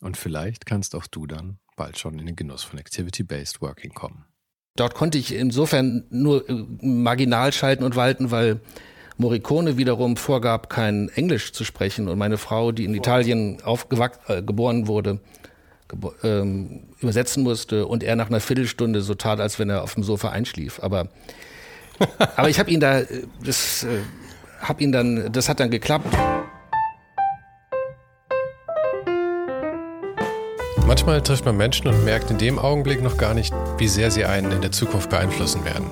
Und vielleicht kannst auch du dann bald schon in den Genuss von Activity-Based Working kommen. Dort konnte ich insofern nur äh, marginal schalten und walten, weil Morricone wiederum vorgab, kein Englisch zu sprechen und meine Frau, die in Italien äh, geboren wurde, gebo ähm, übersetzen musste und er nach einer Viertelstunde so tat, als wenn er auf dem Sofa einschlief. Aber, aber ich habe ihn da, äh, das äh, hab ihn dann, das hat dann geklappt. Manchmal trifft man Menschen und merkt in dem Augenblick noch gar nicht, wie sehr sie einen in der Zukunft beeinflussen werden.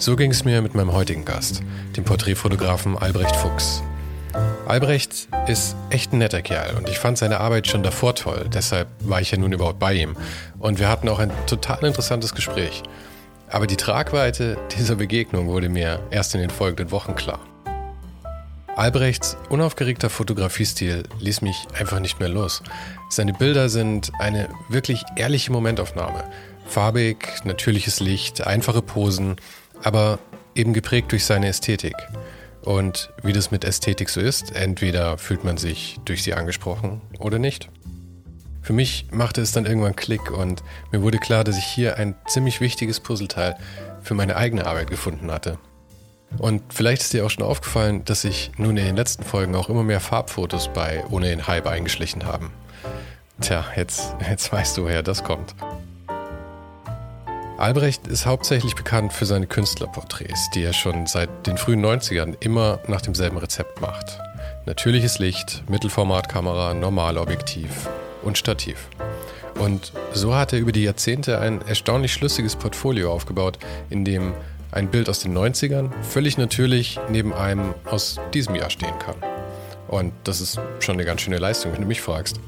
So ging es mir mit meinem heutigen Gast, dem Porträtfotografen Albrecht Fuchs. Albrecht ist echt ein netter Kerl und ich fand seine Arbeit schon davor toll, deshalb war ich ja nun überhaupt bei ihm. Und wir hatten auch ein total interessantes Gespräch. Aber die Tragweite dieser Begegnung wurde mir erst in den folgenden Wochen klar. Albrechts unaufgeregter Fotografiestil ließ mich einfach nicht mehr los. Seine Bilder sind eine wirklich ehrliche Momentaufnahme. Farbig, natürliches Licht, einfache Posen aber eben geprägt durch seine Ästhetik. Und wie das mit Ästhetik so ist, entweder fühlt man sich durch sie angesprochen oder nicht. Für mich machte es dann irgendwann Klick und mir wurde klar, dass ich hier ein ziemlich wichtiges Puzzleteil für meine eigene Arbeit gefunden hatte. Und vielleicht ist dir auch schon aufgefallen, dass sich nun in den letzten Folgen auch immer mehr Farbfotos bei Ohne den Hype eingeschlichen haben. Tja, jetzt, jetzt weißt du, woher das kommt. Albrecht ist hauptsächlich bekannt für seine Künstlerporträts, die er schon seit den frühen 90ern immer nach demselben Rezept macht. Natürliches Licht, Mittelformatkamera, Normalobjektiv und Stativ. Und so hat er über die Jahrzehnte ein erstaunlich schlüssiges Portfolio aufgebaut, in dem ein Bild aus den 90ern völlig natürlich neben einem aus diesem Jahr stehen kann. Und das ist schon eine ganz schöne Leistung, wenn du mich fragst.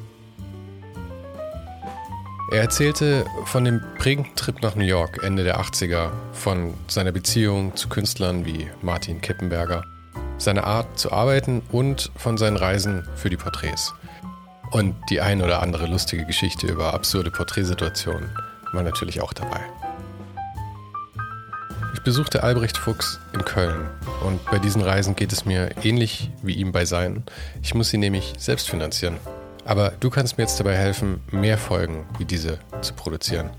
Er erzählte von dem prägenden Trip nach New York Ende der 80er, von seiner Beziehung zu Künstlern wie Martin Kippenberger, seiner Art zu arbeiten und von seinen Reisen für die Porträts. Und die ein oder andere lustige Geschichte über absurde Porträtsituationen war natürlich auch dabei. Ich besuchte Albrecht Fuchs in Köln und bei diesen Reisen geht es mir ähnlich wie ihm bei seinen. Ich muss sie nämlich selbst finanzieren. Aber du kannst mir jetzt dabei helfen, mehr Folgen wie diese zu produzieren.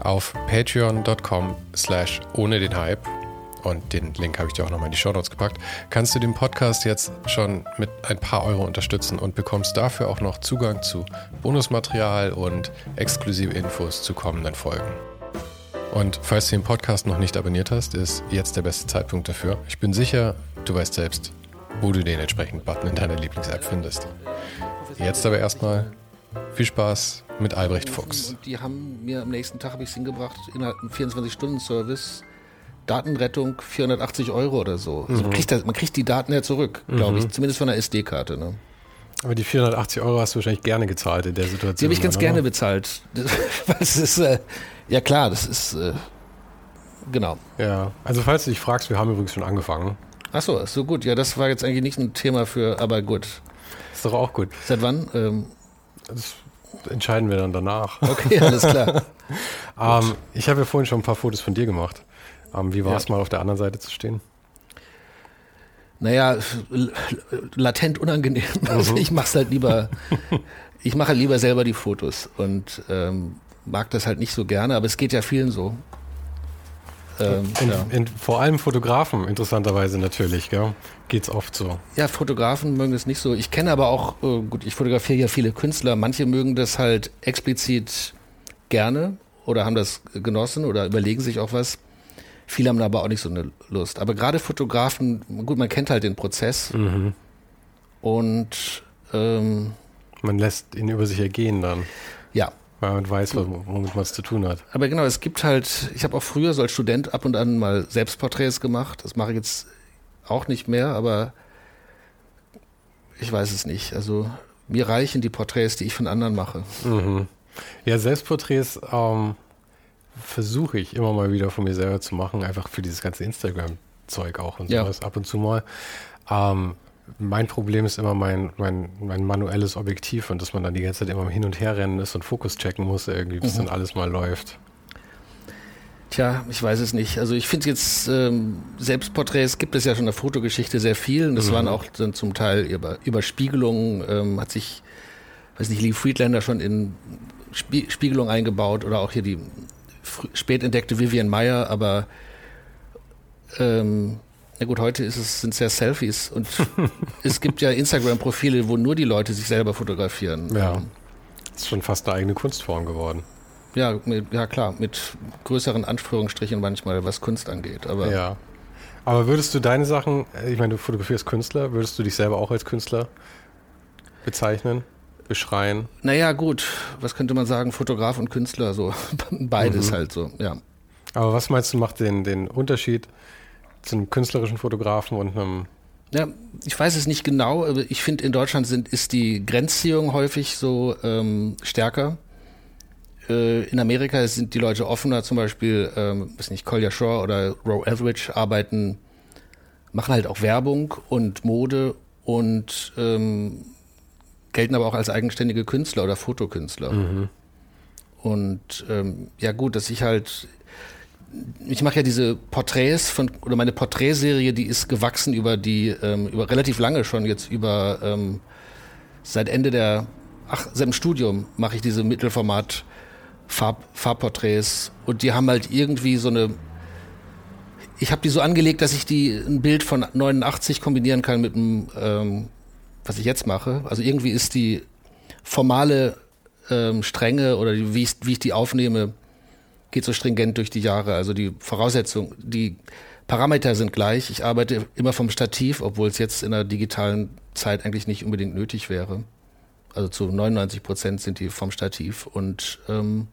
Auf patreon.com slash ohne den Hype und den Link habe ich dir auch nochmal in die Show Notes gepackt, kannst du den Podcast jetzt schon mit ein paar Euro unterstützen und bekommst dafür auch noch Zugang zu Bonusmaterial und exklusive Infos zu kommenden Folgen. Und falls du den Podcast noch nicht abonniert hast, ist jetzt der beste Zeitpunkt dafür. Ich bin sicher, du weißt selbst, wo du den entsprechenden Button in deiner Lieblings-App findest. Jetzt aber erstmal viel Spaß mit Albrecht Fuchs. Die haben mir am nächsten Tag, habe ich es hingebracht, innerhalb einem 24-Stunden-Service, Datenrettung 480 Euro oder so. Also mhm. man, kriegt das, man, kriegt die Daten ja zurück, glaube ich, mhm. zumindest von der SD-Karte. Ne? Aber die 480 Euro hast du wahrscheinlich gerne gezahlt in der Situation. Die habe ich ganz oder? gerne bezahlt. Das ist, äh, ja klar, das ist, äh, genau. Ja, also falls du dich fragst, wir haben übrigens schon angefangen. Achso, so gut. Ja, das war jetzt eigentlich nicht ein Thema für, aber gut. Ist doch auch gut. Seit wann? Ähm, das entscheiden wir dann danach. Okay, alles klar. ähm, ich habe ja vorhin schon ein paar Fotos von dir gemacht. Ähm, wie war es ja. mal auf der anderen Seite zu stehen? Naja, latent unangenehm. Also ich mache halt lieber, ich mache halt lieber selber die Fotos und ähm, mag das halt nicht so gerne, aber es geht ja vielen so. Ähm, in, ja. in, vor allem Fotografen, interessanterweise natürlich, geht es oft so. Ja, Fotografen mögen es nicht so. Ich kenne aber auch, äh, gut, ich fotografiere ja viele Künstler, manche mögen das halt explizit gerne oder haben das genossen oder überlegen sich auch was. Viele haben aber auch nicht so eine Lust. Aber gerade Fotografen, gut, man kennt halt den Prozess mhm. und ähm, man lässt ihn über sich ergehen dann. Ja, weil man weiß, womit man es zu tun hat. Aber genau, es gibt halt, ich habe auch früher so als Student ab und an mal Selbstporträts gemacht. Das mache ich jetzt auch nicht mehr, aber ich weiß es nicht. Also mir reichen die Porträts, die ich von anderen mache. Mhm. Ja, Selbstporträts ähm, versuche ich immer mal wieder von mir selber zu machen, einfach für dieses ganze Instagram-Zeug auch und sowas ja. ab und zu mal. Ähm, mein Problem ist immer mein, mein, mein manuelles Objektiv und dass man dann die ganze Zeit immer hin und her rennen ist und Fokus checken muss, irgendwie, bis mhm. dann alles mal läuft. Tja, ich weiß es nicht. Also ich finde jetzt, ähm, Selbstporträts gibt es ja schon in der Fotogeschichte sehr viel. Und das mhm. waren auch dann zum Teil über Überspiegelungen, ähm, hat sich, weiß nicht, Lee Friedlander schon in Spie Spiegelung eingebaut oder auch hier die spät entdeckte Vivian Meyer, aber ähm, na gut, heute ist es, sind es ja Selfies und es gibt ja Instagram-Profile, wo nur die Leute sich selber fotografieren. Ja. Das ist schon fast eine eigene Kunstform geworden. Ja, mit, ja klar, mit größeren Anführungsstrichen manchmal, was Kunst angeht. Aber ja. Aber würdest du deine Sachen, ich meine, du fotografierst Künstler, würdest du dich selber auch als Künstler bezeichnen, beschreien? Naja, gut, was könnte man sagen, Fotograf und Künstler, so beides mhm. halt so, ja. Aber was meinst du, macht den, den Unterschied zu einem künstlerischen Fotografen und einem ja, ich weiß es nicht genau, aber ich finde, in Deutschland sind, ist die Grenzziehung häufig so ähm, stärker. Äh, in Amerika sind die Leute offener, zum Beispiel, ähm, weiß nicht, Collier Shaw oder Roe Etheridge arbeiten, machen halt auch Werbung und Mode und ähm, gelten aber auch als eigenständige Künstler oder Fotokünstler. Mhm. Und ähm, ja gut, dass ich halt ich mache ja diese Porträts von oder meine Porträtserie, die ist gewachsen über die ähm, über relativ lange schon jetzt über ähm, seit Ende der ach seit dem Studium mache ich diese Mittelformat Farb, Farbporträts und die haben halt irgendwie so eine ich habe die so angelegt, dass ich die ein Bild von 89 kombinieren kann mit dem ähm, was ich jetzt mache. Also irgendwie ist die formale ähm, Strenge oder die, wie, ich, wie ich die aufnehme geht so stringent durch die Jahre. Also die Voraussetzungen, die Parameter sind gleich. Ich arbeite immer vom Stativ, obwohl es jetzt in der digitalen Zeit eigentlich nicht unbedingt nötig wäre. Also zu 99 Prozent sind die vom Stativ und ähm,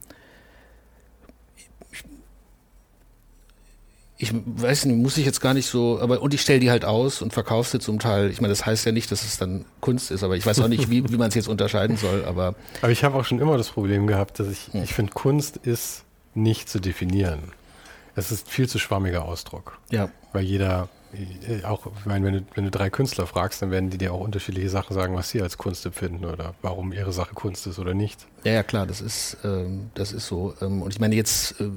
ich weiß nicht, muss ich jetzt gar nicht so, aber und ich stelle die halt aus und verkaufe sie zum Teil. Ich meine, das heißt ja nicht, dass es dann Kunst ist, aber ich weiß auch nicht, wie, wie man es jetzt unterscheiden soll. Aber, aber ich habe auch schon immer das Problem gehabt, dass ich, hm. ich finde, Kunst ist nicht zu definieren. Es ist viel zu schwammiger Ausdruck. Ja. Weil jeder, äh, auch, ich meine, wenn du, wenn du drei Künstler fragst, dann werden die dir auch unterschiedliche Sachen sagen, was sie als Kunst empfinden oder warum ihre Sache Kunst ist oder nicht. Ja, ja, klar, das ist, ähm, das ist so. Ähm, und ich meine, jetzt, äh,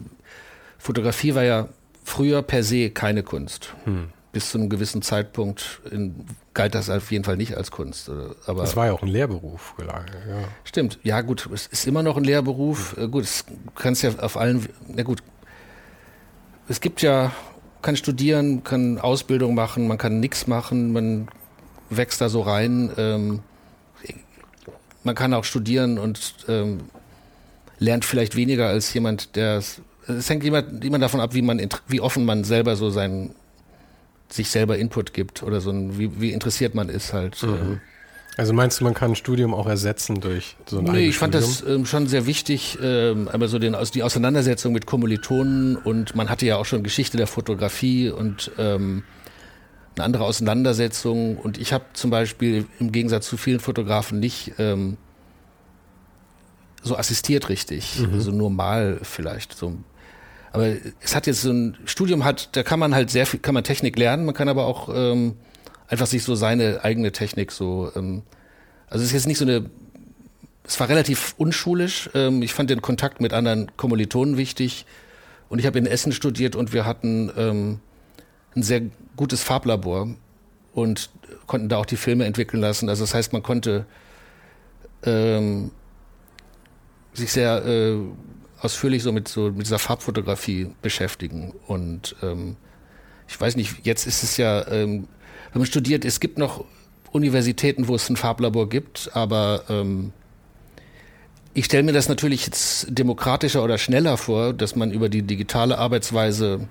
Fotografie war ja früher per se keine Kunst. Hm bis zu einem gewissen Zeitpunkt in, galt das auf jeden Fall nicht als Kunst. Aber das war ja auch ein Lehrberuf. Ja. Stimmt, ja gut, es ist immer noch ein Lehrberuf. Mhm. Gut, es kannst ja auf allen, na gut, es gibt ja, kann studieren, kann Ausbildung machen, man kann nichts machen, man wächst da so rein. Ähm, man kann auch studieren und ähm, lernt vielleicht weniger als jemand, der es hängt jemand, jemand davon ab, wie man wie offen man selber so seinen sich selber Input gibt oder so ein, wie, wie interessiert man ist halt. Mhm. Ähm. Also meinst du, man kann ein Studium auch ersetzen durch so ein Nee, ich fand das ähm, schon sehr wichtig, ähm, einmal so den, also die Auseinandersetzung mit Kommilitonen und man hatte ja auch schon Geschichte der Fotografie und ähm, eine andere Auseinandersetzung und ich habe zum Beispiel im Gegensatz zu vielen Fotografen nicht ähm, so assistiert richtig, mhm. also nur mal vielleicht so aber es hat jetzt so ein Studium hat, da kann man halt sehr viel, kann man Technik lernen, man kann aber auch ähm, einfach sich so seine eigene Technik so, ähm, also es ist jetzt nicht so eine, es war relativ unschulisch. Ähm, ich fand den Kontakt mit anderen Kommilitonen wichtig und ich habe in Essen studiert und wir hatten ähm, ein sehr gutes Farblabor und konnten da auch die Filme entwickeln lassen. Also das heißt, man konnte ähm, sich sehr äh, ausführlich so mit so mit dieser Farbfotografie beschäftigen. Und ähm, ich weiß nicht, jetzt ist es ja, ähm, wenn man studiert, es gibt noch Universitäten, wo es ein Farblabor gibt, aber ähm, ich stelle mir das natürlich jetzt demokratischer oder schneller vor, dass man über die digitale Arbeitsweise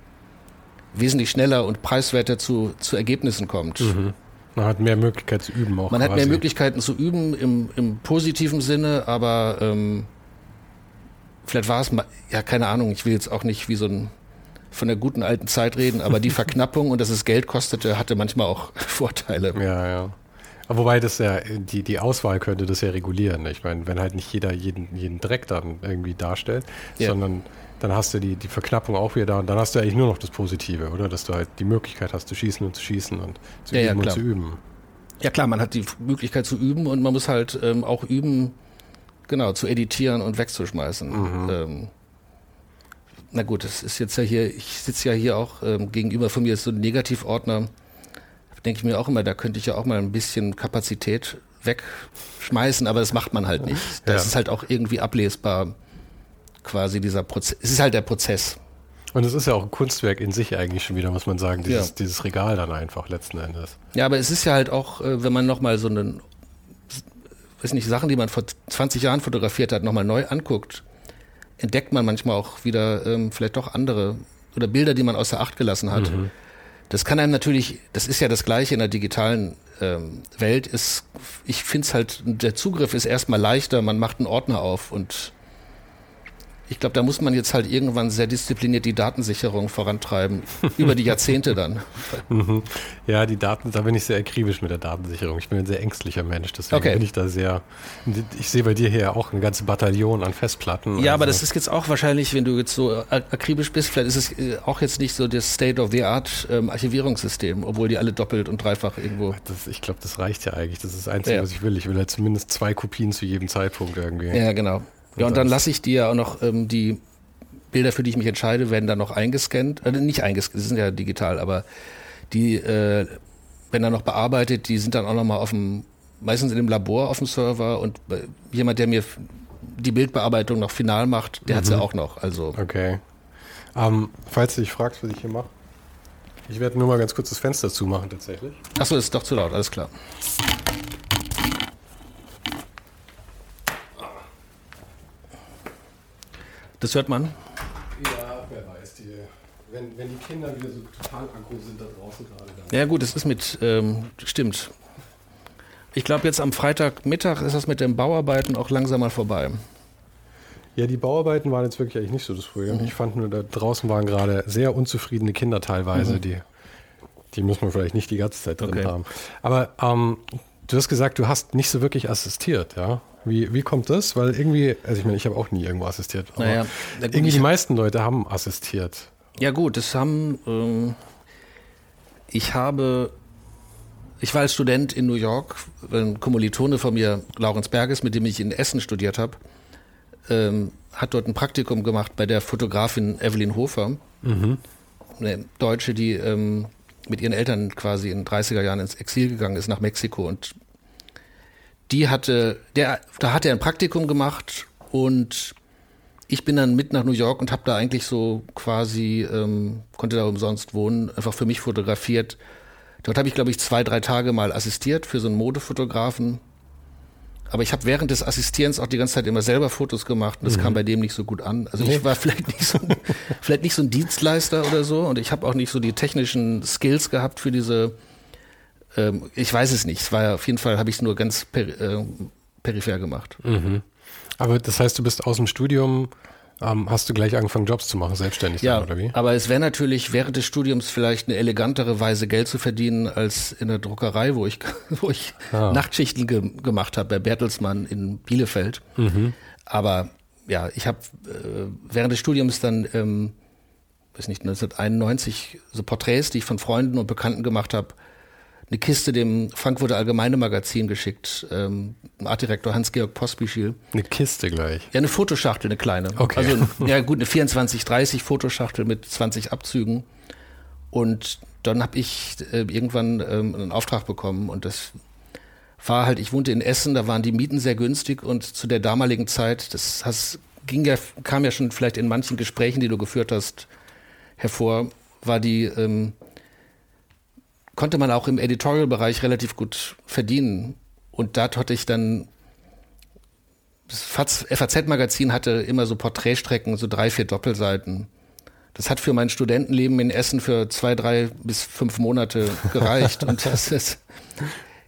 wesentlich schneller und preiswerter zu, zu Ergebnissen kommt. Mhm. Man hat mehr Möglichkeiten zu üben auch. Man quasi. hat mehr Möglichkeiten zu üben im, im positiven Sinne, aber ähm, vielleicht war es mal, ja, keine Ahnung, ich will jetzt auch nicht wie so ein von der guten alten Zeit reden, aber die Verknappung und dass es Geld kostete, hatte manchmal auch Vorteile. Ja, ja. Wobei das ja, die, die Auswahl könnte das ja regulieren. Ich meine, wenn halt nicht jeder jeden, jeden Dreck dann irgendwie darstellt, ja. sondern dann hast du die, die Verknappung auch wieder da und dann hast du eigentlich nur noch das Positive, oder? Dass du halt die Möglichkeit hast zu schießen und zu schießen und zu ja, üben ja, und zu üben. Ja klar, man hat die Möglichkeit zu üben und man muss halt ähm, auch üben, genau, zu editieren und wegzuschmeißen. Mhm. Ähm, na gut, das ist jetzt ja hier, ich sitze ja hier auch ähm, gegenüber von mir ist so ein Negativordner denke ich mir auch immer, da könnte ich ja auch mal ein bisschen Kapazität wegschmeißen, aber das macht man halt nicht. Das ja. ist halt auch irgendwie ablesbar, quasi dieser Prozess. Es ist halt der Prozess. Und es ist ja auch ein Kunstwerk in sich eigentlich schon wieder, muss man sagen, dieses, ja. dieses Regal dann einfach letzten Endes. Ja, aber es ist ja halt auch, äh, wenn man nochmal so einen, weiß nicht, Sachen, die man vor 20 Jahren fotografiert hat, nochmal neu anguckt, entdeckt man manchmal auch wieder ähm, vielleicht doch andere oder Bilder, die man außer Acht gelassen hat. Mhm. Das kann einem natürlich, das ist ja das Gleiche in der digitalen ähm, Welt, ist, ich finde es halt, der Zugriff ist erstmal leichter, man macht einen Ordner auf und ich glaube, da muss man jetzt halt irgendwann sehr diszipliniert die Datensicherung vorantreiben, über die Jahrzehnte dann. Mhm. ja, die Daten, da bin ich sehr akribisch mit der Datensicherung. Ich bin ein sehr ängstlicher Mensch, deswegen okay. bin ich da sehr. Ich sehe bei dir hier auch eine ganze Bataillon an Festplatten. Ja, also. aber das ist jetzt auch wahrscheinlich, wenn du jetzt so akribisch bist, vielleicht ist es äh, auch jetzt nicht so das State-of-the-Art ähm, Archivierungssystem, obwohl die alle doppelt und dreifach irgendwo. Das, ich glaube, das reicht ja eigentlich. Das ist das Einzige, ja. was ich will. Ich will ja zumindest zwei Kopien zu jedem Zeitpunkt irgendwie. Ja, genau. Ja, und dann lasse ich dir auch noch ähm, die Bilder, für die ich mich entscheide, werden dann noch eingescannt. Äh, nicht eingescannt, die sind ja digital, aber die äh, werden dann noch bearbeitet, die sind dann auch nochmal auf dem, meistens in dem Labor auf dem Server und äh, jemand, der mir die Bildbearbeitung noch final macht, der mhm. hat sie auch noch. Also. Okay. Ähm, falls du dich fragst, was ich hier mache, ich werde nur mal ganz kurz das Fenster zumachen tatsächlich. Achso, ist doch zu laut, alles klar. Das hört man. Ja, wer weiß. Die, wenn, wenn die Kinder wieder so total aggro sind da draußen gerade. Dann ja gut, es ist mit, ähm, stimmt. Ich glaube, jetzt am Freitagmittag ist das mit den Bauarbeiten auch langsam mal vorbei. Ja, die Bauarbeiten waren jetzt wirklich eigentlich nicht so das Problem. Mhm. Ich fand nur, da draußen waren gerade sehr unzufriedene Kinder teilweise, mhm. die, die muss man vielleicht nicht die ganze Zeit drin okay. haben. Aber ähm, du hast gesagt, du hast nicht so wirklich assistiert, ja? Wie, wie kommt das? Weil irgendwie, also ich meine, ich habe auch nie irgendwo assistiert, aber naja, irgendwie die meisten Leute haben assistiert. Ja gut, das haben, ähm, ich habe, ich war als Student in New York, ein Kommilitone von mir, Laurens Berges, mit dem ich in Essen studiert habe, ähm, hat dort ein Praktikum gemacht bei der Fotografin Evelyn Hofer, mhm. eine Deutsche, die ähm, mit ihren Eltern quasi in den 30er Jahren ins Exil gegangen ist nach Mexiko und die hatte, der, da hat er ein Praktikum gemacht und ich bin dann mit nach New York und habe da eigentlich so quasi, ähm, konnte da umsonst wohnen, einfach für mich fotografiert. Dort habe ich, glaube ich, zwei, drei Tage mal assistiert für so einen Modefotografen. Aber ich habe während des Assistierens auch die ganze Zeit immer selber Fotos gemacht und das mhm. kam bei dem nicht so gut an. Also ich war vielleicht nicht so, vielleicht nicht so ein Dienstleister oder so und ich habe auch nicht so die technischen Skills gehabt für diese ähm, ich weiß es nicht. Es war auf jeden Fall, habe ich es nur ganz per, äh, peripher gemacht. Mhm. Aber das heißt, du bist aus dem Studium, ähm, hast du gleich angefangen, Jobs zu machen, selbstständig ja, sein, oder wie? Aber es wäre natürlich während des Studiums vielleicht eine elegantere Weise, Geld zu verdienen, als in der Druckerei, wo ich, wo ich ah. Nachtschichten ge gemacht habe, bei Bertelsmann in Bielefeld. Mhm. Aber ja, ich habe äh, während des Studiums dann, ähm, weiß nicht, 1991 so Porträts, die ich von Freunden und Bekannten gemacht habe, eine Kiste dem Frankfurter Allgemeine Magazin geschickt, ähm, Artdirektor Hans-Georg Pospischil. Eine Kiste gleich? Ja, eine Fotoschachtel, eine kleine. Okay. Also, ja gut, eine 24, 30 Fotoschachtel mit 20 Abzügen. Und dann habe ich äh, irgendwann ähm, einen Auftrag bekommen und das war halt, ich wohnte in Essen, da waren die Mieten sehr günstig und zu der damaligen Zeit, das hast, ging ja, kam ja schon vielleicht in manchen Gesprächen, die du geführt hast, hervor, war die, ähm, konnte man auch im Editorial-Bereich relativ gut verdienen. Und da hatte ich dann, das FAZ-Magazin hatte immer so Porträtstrecken, so drei, vier Doppelseiten. Das hat für mein Studentenleben in Essen für zwei, drei bis fünf Monate gereicht. und das ist,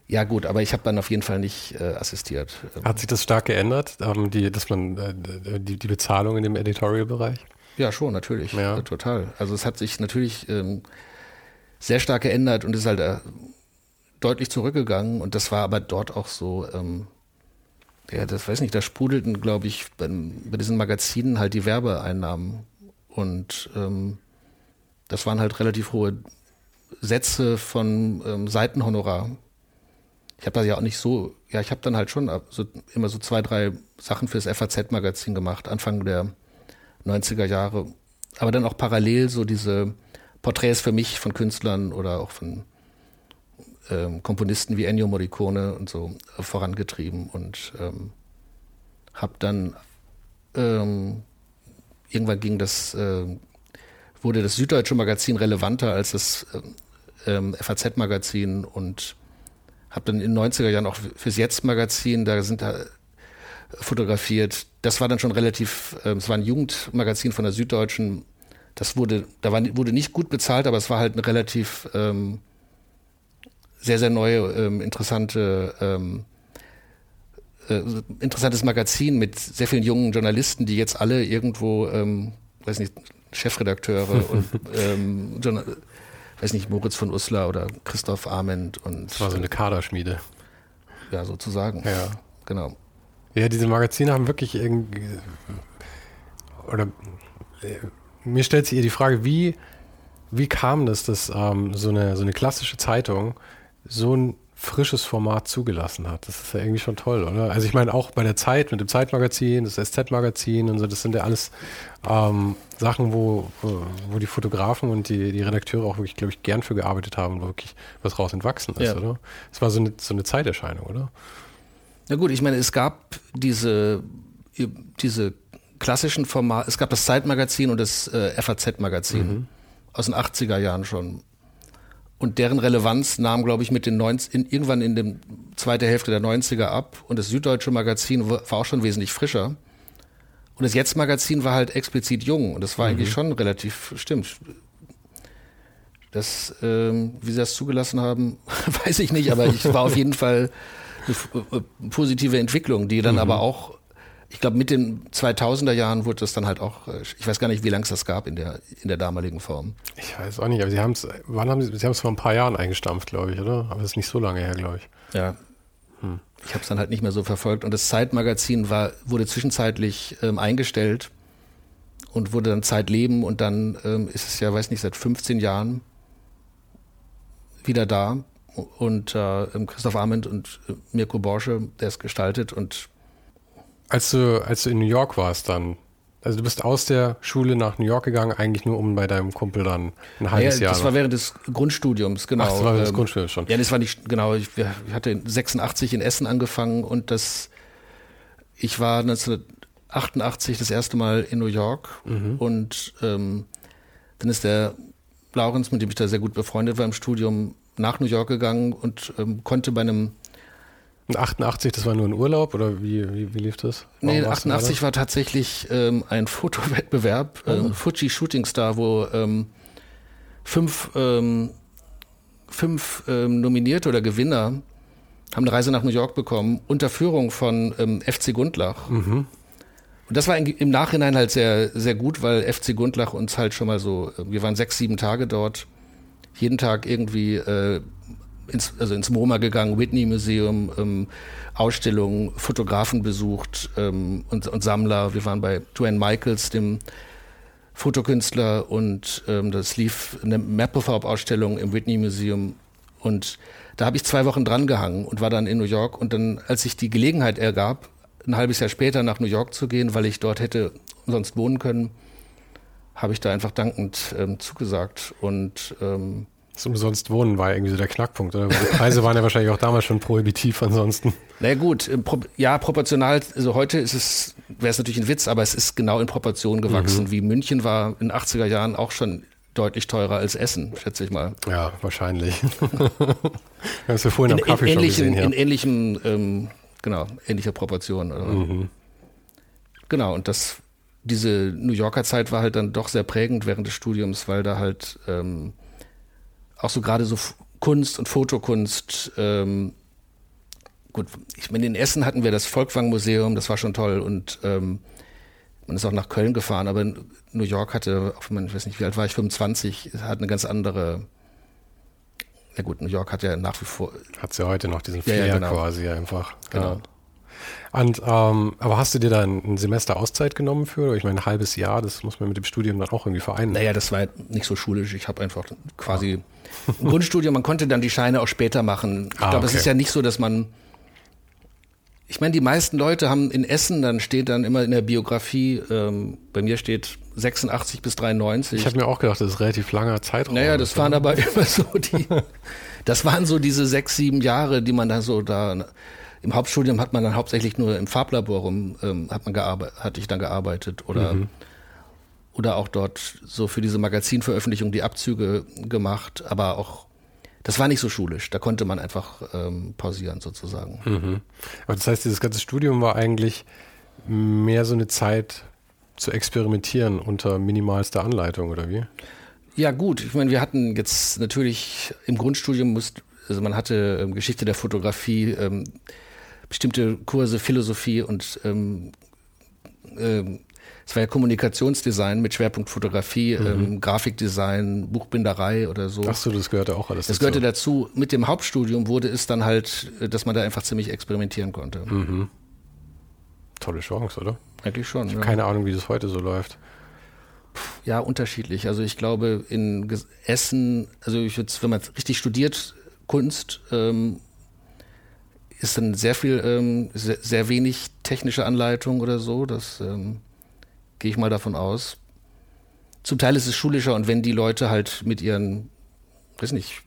ja gut, aber ich habe dann auf jeden Fall nicht äh, assistiert. Hat sich das stark geändert, ähm, die, dass man äh, die, die Bezahlung in dem Editorial-Bereich? Ja, schon, natürlich. Ja. total. Also es hat sich natürlich ähm, sehr stark geändert und ist halt äh, deutlich zurückgegangen. Und das war aber dort auch so, ähm, ja, das weiß nicht, da sprudelten, glaube ich, bei, bei, diesen Magazinen halt die Werbeeinnahmen. Und ähm, das waren halt relativ hohe Sätze von ähm, Seitenhonorar ich habe da ja auch nicht so, ja, ich habe dann halt schon so, immer so zwei, drei Sachen fürs FAZ-Magazin gemacht, Anfang der 90er Jahre. Aber dann auch parallel so diese Porträts für mich von Künstlern oder auch von ähm, Komponisten wie Ennio Morricone und so äh, vorangetrieben und ähm, habe dann ähm, irgendwann ging das, äh, wurde das Süddeutsche Magazin relevanter als das ähm, FAZ-Magazin und habe dann in den 90er Jahren auch fürs Jetzt-Magazin, da sind da fotografiert. Das war dann schon relativ, äh, es war ein Jugendmagazin von der Süddeutschen. Das wurde, da war, wurde nicht gut bezahlt, aber es war halt ein relativ ähm, sehr, sehr neue, ähm, interessante, ähm, äh, interessantes Magazin mit sehr vielen jungen Journalisten, die jetzt alle irgendwo, ähm, weiß nicht, Chefredakteure und ähm, weiß nicht, Moritz von Uslar oder Christoph Arment und. Das war so eine Kaderschmiede. Ja, sozusagen. Ja. Genau. Ja, diese Magazine haben wirklich irgendwie. Oder. Mir stellt sich eher die Frage, wie, wie kam das, dass ähm, so, eine, so eine klassische Zeitung so ein frisches Format zugelassen hat. Das ist ja irgendwie schon toll, oder? Also ich meine auch bei der Zeit mit dem Zeitmagazin, das SZ-Magazin und so, das sind ja alles ähm, Sachen, wo, wo, die Fotografen und die, die Redakteure auch wirklich, glaube ich, gern für gearbeitet haben, wo wirklich was raus entwachsen ist, ja. oder? Es war so eine, so eine Zeiterscheinung, oder? Na gut, ich meine, es gab diese, diese klassischen Formate, es gab das Zeitmagazin und das äh, FAZ-Magazin mhm. aus den 80er Jahren schon und deren Relevanz nahm, glaube ich, mit den 90, in, irgendwann in der zweiten Hälfte der 90er ab. Und das Süddeutsche Magazin war auch schon wesentlich frischer. Und das Jetzt-Magazin war halt explizit jung. Und das war mhm. eigentlich schon relativ, stimmt. Das, ähm, wie sie das zugelassen haben, weiß ich nicht, aber ich war auf jeden Fall eine äh, positive Entwicklung, die dann mhm. aber auch ich glaube, mit den 2000er Jahren wurde das dann halt auch, äh, ich weiß gar nicht, wie lange es das gab in der, in der damaligen Form. Ich weiß auch nicht, aber Sie haben es, wann haben Sie, Sie haben es vor ein paar Jahren eingestampft, glaube ich, oder? Aber das ist nicht so lange her, glaube ich. Ja. Hm. Ich habe es dann halt nicht mehr so verfolgt. Und das Zeitmagazin war, wurde zwischenzeitlich ähm, eingestellt und wurde dann Zeitleben und dann ähm, ist es ja, weiß nicht, seit 15 Jahren wieder da. Und äh, Christoph Arment und äh, Mirko Borsche, der es gestaltet und als du, als du in New York warst dann, also du bist aus der Schule nach New York gegangen, eigentlich nur um bei deinem Kumpel dann ein halbes ja, Jahr. Das noch. war während des Grundstudiums, genau. Ach, das war während des ähm, Grundstudiums schon. Ja, das war nicht, genau, ich, ich hatte 86 in Essen angefangen und das, ich war 1988 das erste Mal in New York mhm. und ähm, dann ist der Laurens, mit dem ich da sehr gut befreundet war im Studium, nach New York gegangen und ähm, konnte bei einem 88, das war nur ein Urlaub oder wie, wie, wie lief das? Warum nee, 88 war tatsächlich ähm, ein Fotowettbewerb, ähm, oh. Fuji Shooting Star, wo ähm, fünf, ähm, fünf ähm, Nominierte oder Gewinner haben eine Reise nach New York bekommen, unter Führung von ähm, FC Gundlach. Mhm. Und das war im Nachhinein halt sehr, sehr gut, weil FC Gundlach uns halt schon mal so, äh, wir waren sechs, sieben Tage dort, jeden Tag irgendwie äh, ins, also ins MoMA gegangen, Whitney Museum, ähm, Ausstellungen, Fotografen besucht ähm, und, und Sammler. Wir waren bei Joanne Michaels, dem Fotokünstler, und ähm, das lief eine Mapplethorpe-Ausstellung im Whitney Museum. Und da habe ich zwei Wochen dran gehangen und war dann in New York. Und dann, als sich die Gelegenheit ergab, ein halbes Jahr später nach New York zu gehen, weil ich dort hätte sonst wohnen können, habe ich da einfach dankend ähm, zugesagt. Und ähm, Das umsonst Wohnen war irgendwie so der Knackpunkt, oder? Die Preise waren ja wahrscheinlich auch damals schon prohibitiv ansonsten. Na naja, gut, ja, proportional, also heute ist es, wäre es natürlich ein Witz, aber es ist genau in Proportion gewachsen. Mhm. Wie München war in den 80er Jahren auch schon deutlich teurer als Essen, schätze ich mal. Ja, wahrscheinlich. es ja vorhin in, am Kaffee in schon gesehen. Ja. In ähnlichem, ähm, genau, ähnlicher Proportion. Mhm. Genau, und das, diese New Yorker Zeit war halt dann doch sehr prägend während des Studiums, weil da halt ähm, auch so gerade so Kunst und Fotokunst, ähm, gut, ich meine, in Essen hatten wir das Volkwang Museum, das war schon toll und ähm, man ist auch nach Köln gefahren, aber New York hatte, auch man, ich weiß nicht, wie alt war ich, 25, hat eine ganz andere. Ja gut, New York hat ja nach wie vor. Hat sie ja heute noch diesen Flair ja, ja, genau. quasi einfach. Genau. Und, ähm, aber hast du dir da ein, Semester Auszeit genommen für? Ich meine, ein halbes Jahr, das muss man mit dem Studium dann auch irgendwie vereinen. Naja, das war nicht so schulisch. Ich habe einfach quasi Grundstudium, man konnte dann die Scheine auch später machen. Ich ah, glaube, okay. es ist ja nicht so, dass man ich meine, die meisten Leute haben in Essen, dann steht dann immer in der Biografie, ähm, bei mir steht 86 bis 93. Ich habe mir auch gedacht, das ist relativ langer Zeitraum. Naja, das waren aber immer so die, das waren so diese sechs, sieben Jahre, die man da so da, im Hauptstudium hat man dann hauptsächlich nur im Farblabor rum, ähm, hat man gearbeitet, hatte ich dann gearbeitet oder, mhm. Oder auch dort so für diese Magazinveröffentlichung die Abzüge gemacht, aber auch das war nicht so schulisch. Da konnte man einfach ähm, pausieren sozusagen. Mhm. Aber das heißt, dieses ganze Studium war eigentlich mehr so eine Zeit zu experimentieren unter minimalster Anleitung, oder wie? Ja, gut. Ich meine, wir hatten jetzt natürlich im Grundstudium, musst, also man hatte ähm, Geschichte der Fotografie, ähm, bestimmte Kurse, Philosophie und ähm, ähm es war ja Kommunikationsdesign mit Schwerpunkt Fotografie, mhm. ähm, Grafikdesign, Buchbinderei oder so. Ach so, das gehörte auch alles Das gehörte dazu. Mit dem Hauptstudium wurde es dann halt, dass man da einfach ziemlich experimentieren konnte. Mhm. Tolle Chance, oder? Eigentlich schon. Ich habe ja. keine Ahnung, wie das heute so läuft. Ja, unterschiedlich. Also ich glaube, in Essen, also ich würde, wenn man richtig studiert, Kunst, ähm, ist dann sehr viel, ähm, sehr, sehr, wenig technische Anleitung oder so. Das ähm, gehe ich mal davon aus. Zum Teil ist es schulischer und wenn die Leute halt mit ihren, weiß nicht,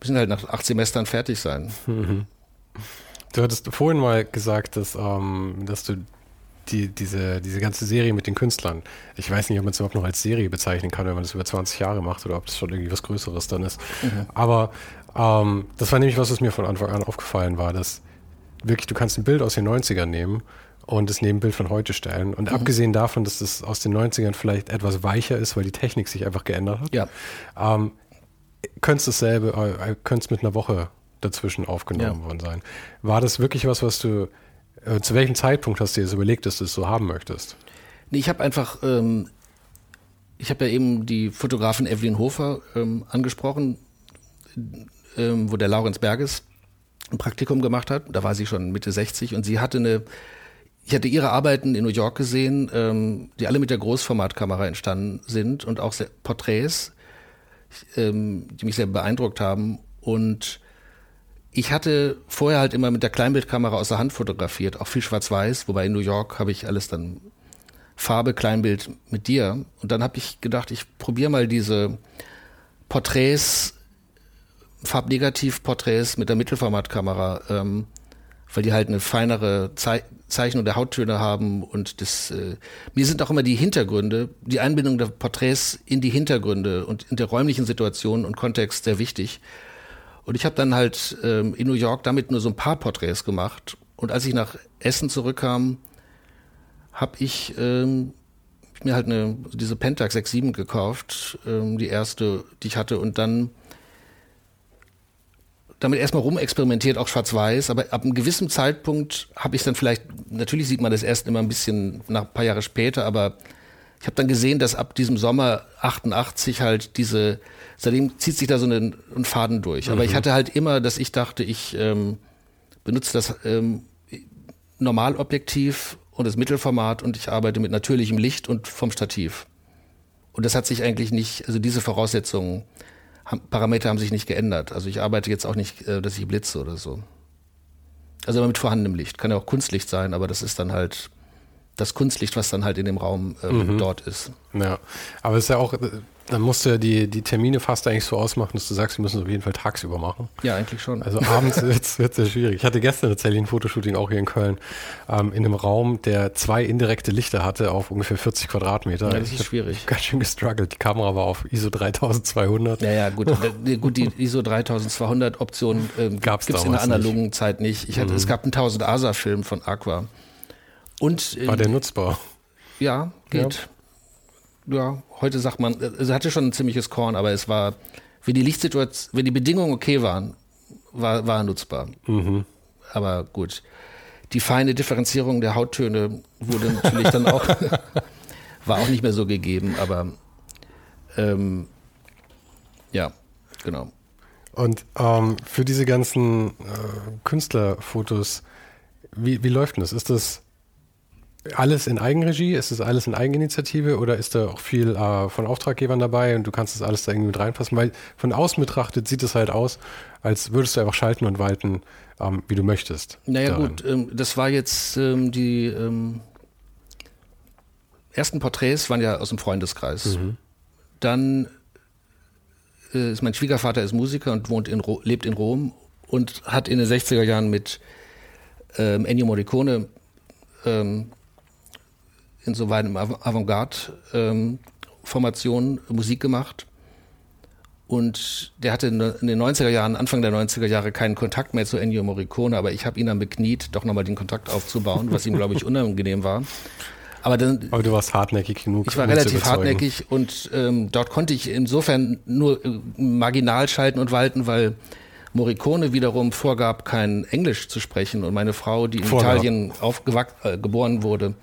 müssen halt nach acht Semestern fertig sein. Mhm. Du hattest vorhin mal gesagt, dass, ähm, dass du die, diese, diese ganze Serie mit den Künstlern, ich weiß nicht, ob man es überhaupt noch als Serie bezeichnen kann, wenn man das über 20 Jahre macht oder ob das schon irgendwie was Größeres dann ist. Mhm. Aber ähm, das war nämlich was, was mir von Anfang an aufgefallen war, dass wirklich, du kannst ein Bild aus den 90ern nehmen und das Nebenbild von heute stellen. Und mhm. abgesehen davon, dass das aus den 90ern vielleicht etwas weicher ist, weil die Technik sich einfach geändert hat, ja. ähm, könnte es dasselbe, äh, könnte es mit einer Woche dazwischen aufgenommen ja. worden sein. War das wirklich was, was du, äh, zu welchem Zeitpunkt hast du dir das überlegt, dass du es so haben möchtest? Nee, ich habe einfach, ähm, ich habe ja eben die Fotografin Evelyn Hofer ähm, angesprochen, ähm, wo der Laurenz Berges ein Praktikum gemacht hat. Da war sie schon Mitte 60 und sie hatte eine ich hatte ihre Arbeiten in New York gesehen, ähm, die alle mit der Großformatkamera entstanden sind und auch sehr, Porträts, ähm, die mich sehr beeindruckt haben. Und ich hatte vorher halt immer mit der Kleinbildkamera aus der Hand fotografiert, auch viel schwarz-weiß, wobei in New York habe ich alles dann Farbe, Kleinbild mit dir. Und dann habe ich gedacht, ich probiere mal diese Porträts, Farbnegativ-Porträts mit der Mittelformatkamera, ähm, weil die halt eine feinere Ze Zeichnung der Hauttöne haben und das äh, mir sind auch immer die Hintergründe, die Einbindung der Porträts in die Hintergründe und in der räumlichen Situation und Kontext sehr wichtig. Und ich habe dann halt ähm, in New York damit nur so ein paar Porträts gemacht. Und als ich nach Essen zurückkam, habe ich ähm, mir halt eine diese Pentax 67 gekauft, ähm, die erste, die ich hatte, und dann damit erstmal rumexperimentiert, auch schwarz-weiß, aber ab einem gewissen Zeitpunkt habe ich dann vielleicht, natürlich sieht man das erst immer ein bisschen nach ein paar Jahre später, aber ich habe dann gesehen, dass ab diesem Sommer 88 halt diese, seitdem zieht sich da so ein, ein Faden durch. Aber mhm. ich hatte halt immer, dass ich dachte, ich ähm, benutze das ähm, Normalobjektiv und das Mittelformat und ich arbeite mit natürlichem Licht und vom Stativ. Und das hat sich eigentlich nicht, also diese Voraussetzungen Parameter haben sich nicht geändert. Also ich arbeite jetzt auch nicht, äh, dass ich blitze oder so. Also immer mit vorhandenem Licht. Kann ja auch Kunstlicht sein, aber das ist dann halt das Kunstlicht, was dann halt in dem Raum ähm, mhm. dort ist. Ja, aber es ist ja auch, Dann musst du ja die, die Termine fast eigentlich so ausmachen, dass du sagst, wir müssen es auf jeden Fall tagsüber machen. Ja, eigentlich schon. Also abends wird es sehr schwierig. Ich hatte gestern tatsächlich ein Fotoshooting auch hier in Köln, ähm, in einem Raum, der zwei indirekte Lichter hatte auf ungefähr 40 Quadratmeter. Ja, das ist schwierig. Ganz schön gestruggelt. Die Kamera war auf ISO 3200. Ja, ja, gut. gut, die ISO 3200 Option ähm, gibt es in der analogen nicht. Zeit nicht. Ich hatte, mhm. Es gab einen 1000 ASA-Film von Aqua. Und, äh, war der nutzbar? Ja, geht. Ja ja, heute sagt man, es hatte schon ein ziemliches Korn, aber es war, wenn die Lichtsituation, wenn die Bedingungen okay waren, war, war nutzbar. Mhm. Aber gut. Die feine Differenzierung der Hauttöne wurde natürlich dann auch, war auch nicht mehr so gegeben, aber ähm, ja, genau. Und ähm, für diese ganzen äh, Künstlerfotos, wie, wie läuft denn das? Ist das alles in Eigenregie? Ist das alles in Eigeninitiative oder ist da auch viel äh, von Auftraggebern dabei und du kannst das alles da irgendwie mit reinpassen? Weil von außen betrachtet sieht es halt aus, als würdest du einfach schalten und walten, ähm, wie du möchtest. Naja darin. gut, ähm, das war jetzt ähm, die ähm, ersten Porträts waren ja aus dem Freundeskreis. Mhm. Dann äh, ist mein Schwiegervater ist Musiker und wohnt in lebt in Rom und hat in den 60er Jahren mit ähm, Ennio Morricone ähm, insoweit im Avantgarde-Formation ähm, Musik gemacht. Und der hatte in den 90er Jahren, Anfang der 90er Jahre, keinen Kontakt mehr zu Ennio Morricone, aber ich habe ihn dann bekniet, doch nochmal den Kontakt aufzubauen, was ihm, glaube ich, unangenehm war. Aber, dann, aber du warst hartnäckig genug. Ich war relativ hartnäckig und ähm, dort konnte ich insofern nur äh, marginal schalten und walten, weil Morricone wiederum vorgab, kein Englisch zu sprechen und meine Frau, die in Vorgab. Italien aufgewachsen, äh, geboren wurde,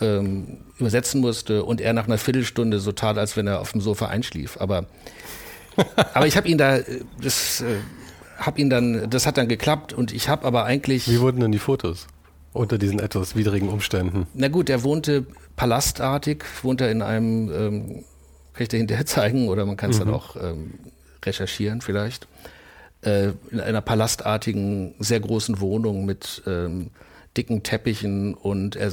ähm, übersetzen musste und er nach einer Viertelstunde so tat, als wenn er auf dem Sofa einschlief. Aber, aber ich habe ihn da, das äh, hab ihn dann, das hat dann geklappt und ich habe aber eigentlich. Wie wurden denn die Fotos? Unter diesen etwas widrigen Umständen. Na gut, er wohnte palastartig, wohnte in einem, ähm, kann ich dir hinterher zeigen oder man kann es mhm. dann auch ähm, recherchieren vielleicht, äh, in einer palastartigen, sehr großen Wohnung mit ähm, dicken Teppichen und er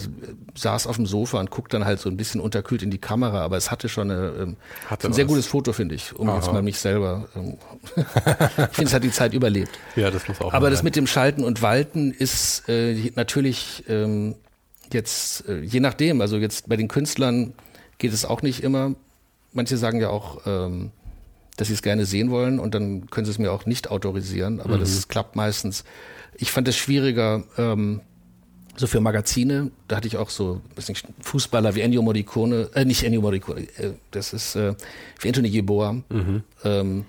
saß auf dem Sofa und guckt dann halt so ein bisschen unterkühlt in die Kamera, aber es hatte schon eine, ähm, hatte ein sehr gutes Foto, finde ich, um Aha. jetzt mal mich selber. Ähm, ich finde, es hat die Zeit überlebt. Ja, das muss auch. Aber das mit dem Schalten und Walten ist äh, natürlich ähm, jetzt, äh, je nachdem, also jetzt bei den Künstlern geht es auch nicht immer. Manche sagen ja auch, ähm, dass sie es gerne sehen wollen und dann können sie es mir auch nicht autorisieren, aber mhm. das klappt meistens. Ich fand es schwieriger, ähm, so für Magazine, da hatte ich auch so weiß nicht, Fußballer wie Ennio Morricone, äh, nicht Ennio Morricone, äh, das ist äh, wie Anthony Yeboah, mhm. ähm,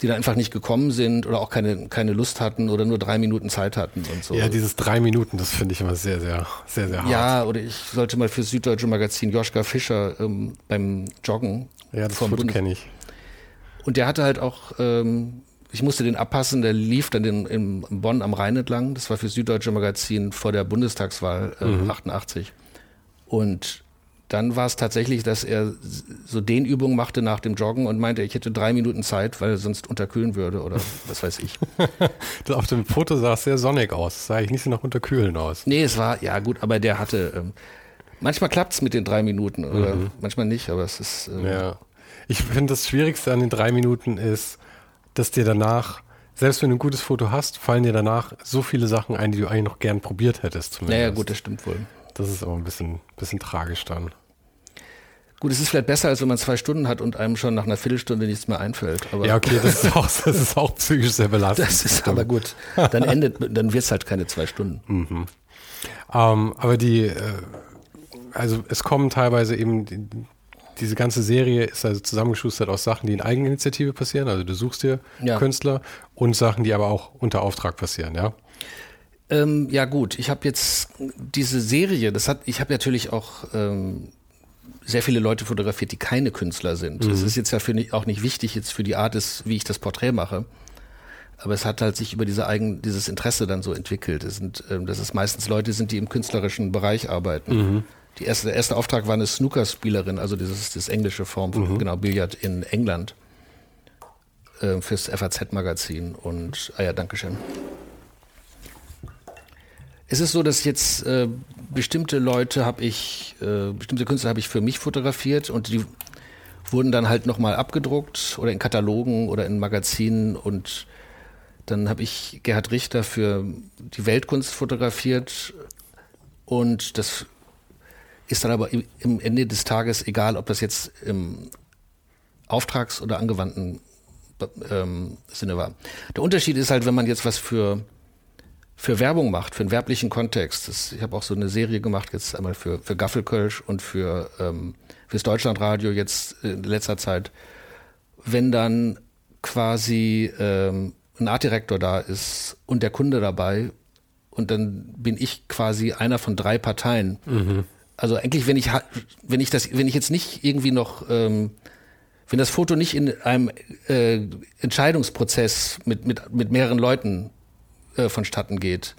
die da einfach nicht gekommen sind oder auch keine, keine Lust hatten oder nur drei Minuten Zeit hatten und so. Ja, dieses drei Minuten, das finde ich immer sehr, sehr, sehr, sehr hart. Ja, oder ich sollte mal für das Süddeutsche Magazin Joschka Fischer ähm, beim Joggen. Ja, das kenne ich. Und der hatte halt auch ähm, ich musste den abpassen, der lief dann in, in Bonn am Rhein entlang. Das war für Süddeutsche Magazin vor der Bundestagswahl äh, mhm. 88. Und dann war es tatsächlich, dass er so den Übungen machte nach dem Joggen und meinte, ich hätte drei Minuten Zeit, weil er sonst unterkühlen würde oder was weiß ich. Auf dem Foto sah es sehr sonnig aus. Es sah eigentlich nicht so nach unterkühlen aus. Nee, es war, ja gut, aber der hatte, ähm, manchmal klappt es mit den drei Minuten oder mhm. manchmal nicht, aber es ist. Ähm, ja. Ich finde, das Schwierigste an den drei Minuten ist, dass dir danach, selbst wenn du ein gutes Foto hast, fallen dir danach so viele Sachen ein, die du eigentlich noch gern probiert hättest. Zumindest. Naja, gut, das stimmt wohl. Das ist aber ein bisschen, bisschen tragisch dann. Gut, es ist vielleicht besser, als wenn man zwei Stunden hat und einem schon nach einer Viertelstunde nichts mehr einfällt. Aber ja, okay, das ist, auch, das ist auch psychisch sehr belastend. Das ist aber gut. Dann endet, dann wird es halt keine zwei Stunden. Mhm. Ähm, aber die, äh, also es kommen teilweise eben die, diese ganze Serie ist also zusammengeschustert aus Sachen, die in Eigeninitiative passieren. Also du suchst dir ja. Künstler und Sachen, die aber auch unter Auftrag passieren, ja? Ähm, ja gut, ich habe jetzt diese Serie, das hat, ich habe natürlich auch ähm, sehr viele Leute fotografiert, die keine Künstler sind. Mhm. Das ist jetzt ja für nicht, auch nicht wichtig jetzt für die Art, des, wie ich das Porträt mache. Aber es hat halt sich über diese eigen, dieses Interesse dann so entwickelt. Es sind, ähm, dass es meistens Leute sind, die im künstlerischen Bereich arbeiten. Mhm. Die erste, der erste Auftrag war eine Snookerspielerin, also dieses das englische Form, mhm. genau, Billard in England äh, fürs FAZ-Magazin. Und, ah ja, Dankeschön. Es ist so, dass jetzt äh, bestimmte Leute habe ich, äh, bestimmte Künstler habe ich für mich fotografiert und die wurden dann halt nochmal abgedruckt oder in Katalogen oder in Magazinen und dann habe ich Gerhard Richter für die Weltkunst fotografiert und das ist dann aber im Ende des Tages egal, ob das jetzt im Auftrags- oder angewandten ähm, Sinne war. Der Unterschied ist halt, wenn man jetzt was für für Werbung macht, für einen werblichen Kontext. Das, ich habe auch so eine Serie gemacht, jetzt einmal für, für Gaffelkölsch und für ähm, fürs Deutschlandradio jetzt in letzter Zeit. Wenn dann quasi ähm, ein Artdirektor da ist und der Kunde dabei und dann bin ich quasi einer von drei Parteien. Mhm. Also eigentlich, wenn ich wenn ich das, wenn ich jetzt nicht irgendwie noch ähm, wenn das Foto nicht in einem äh, Entscheidungsprozess mit, mit, mit mehreren Leuten äh, vonstatten geht,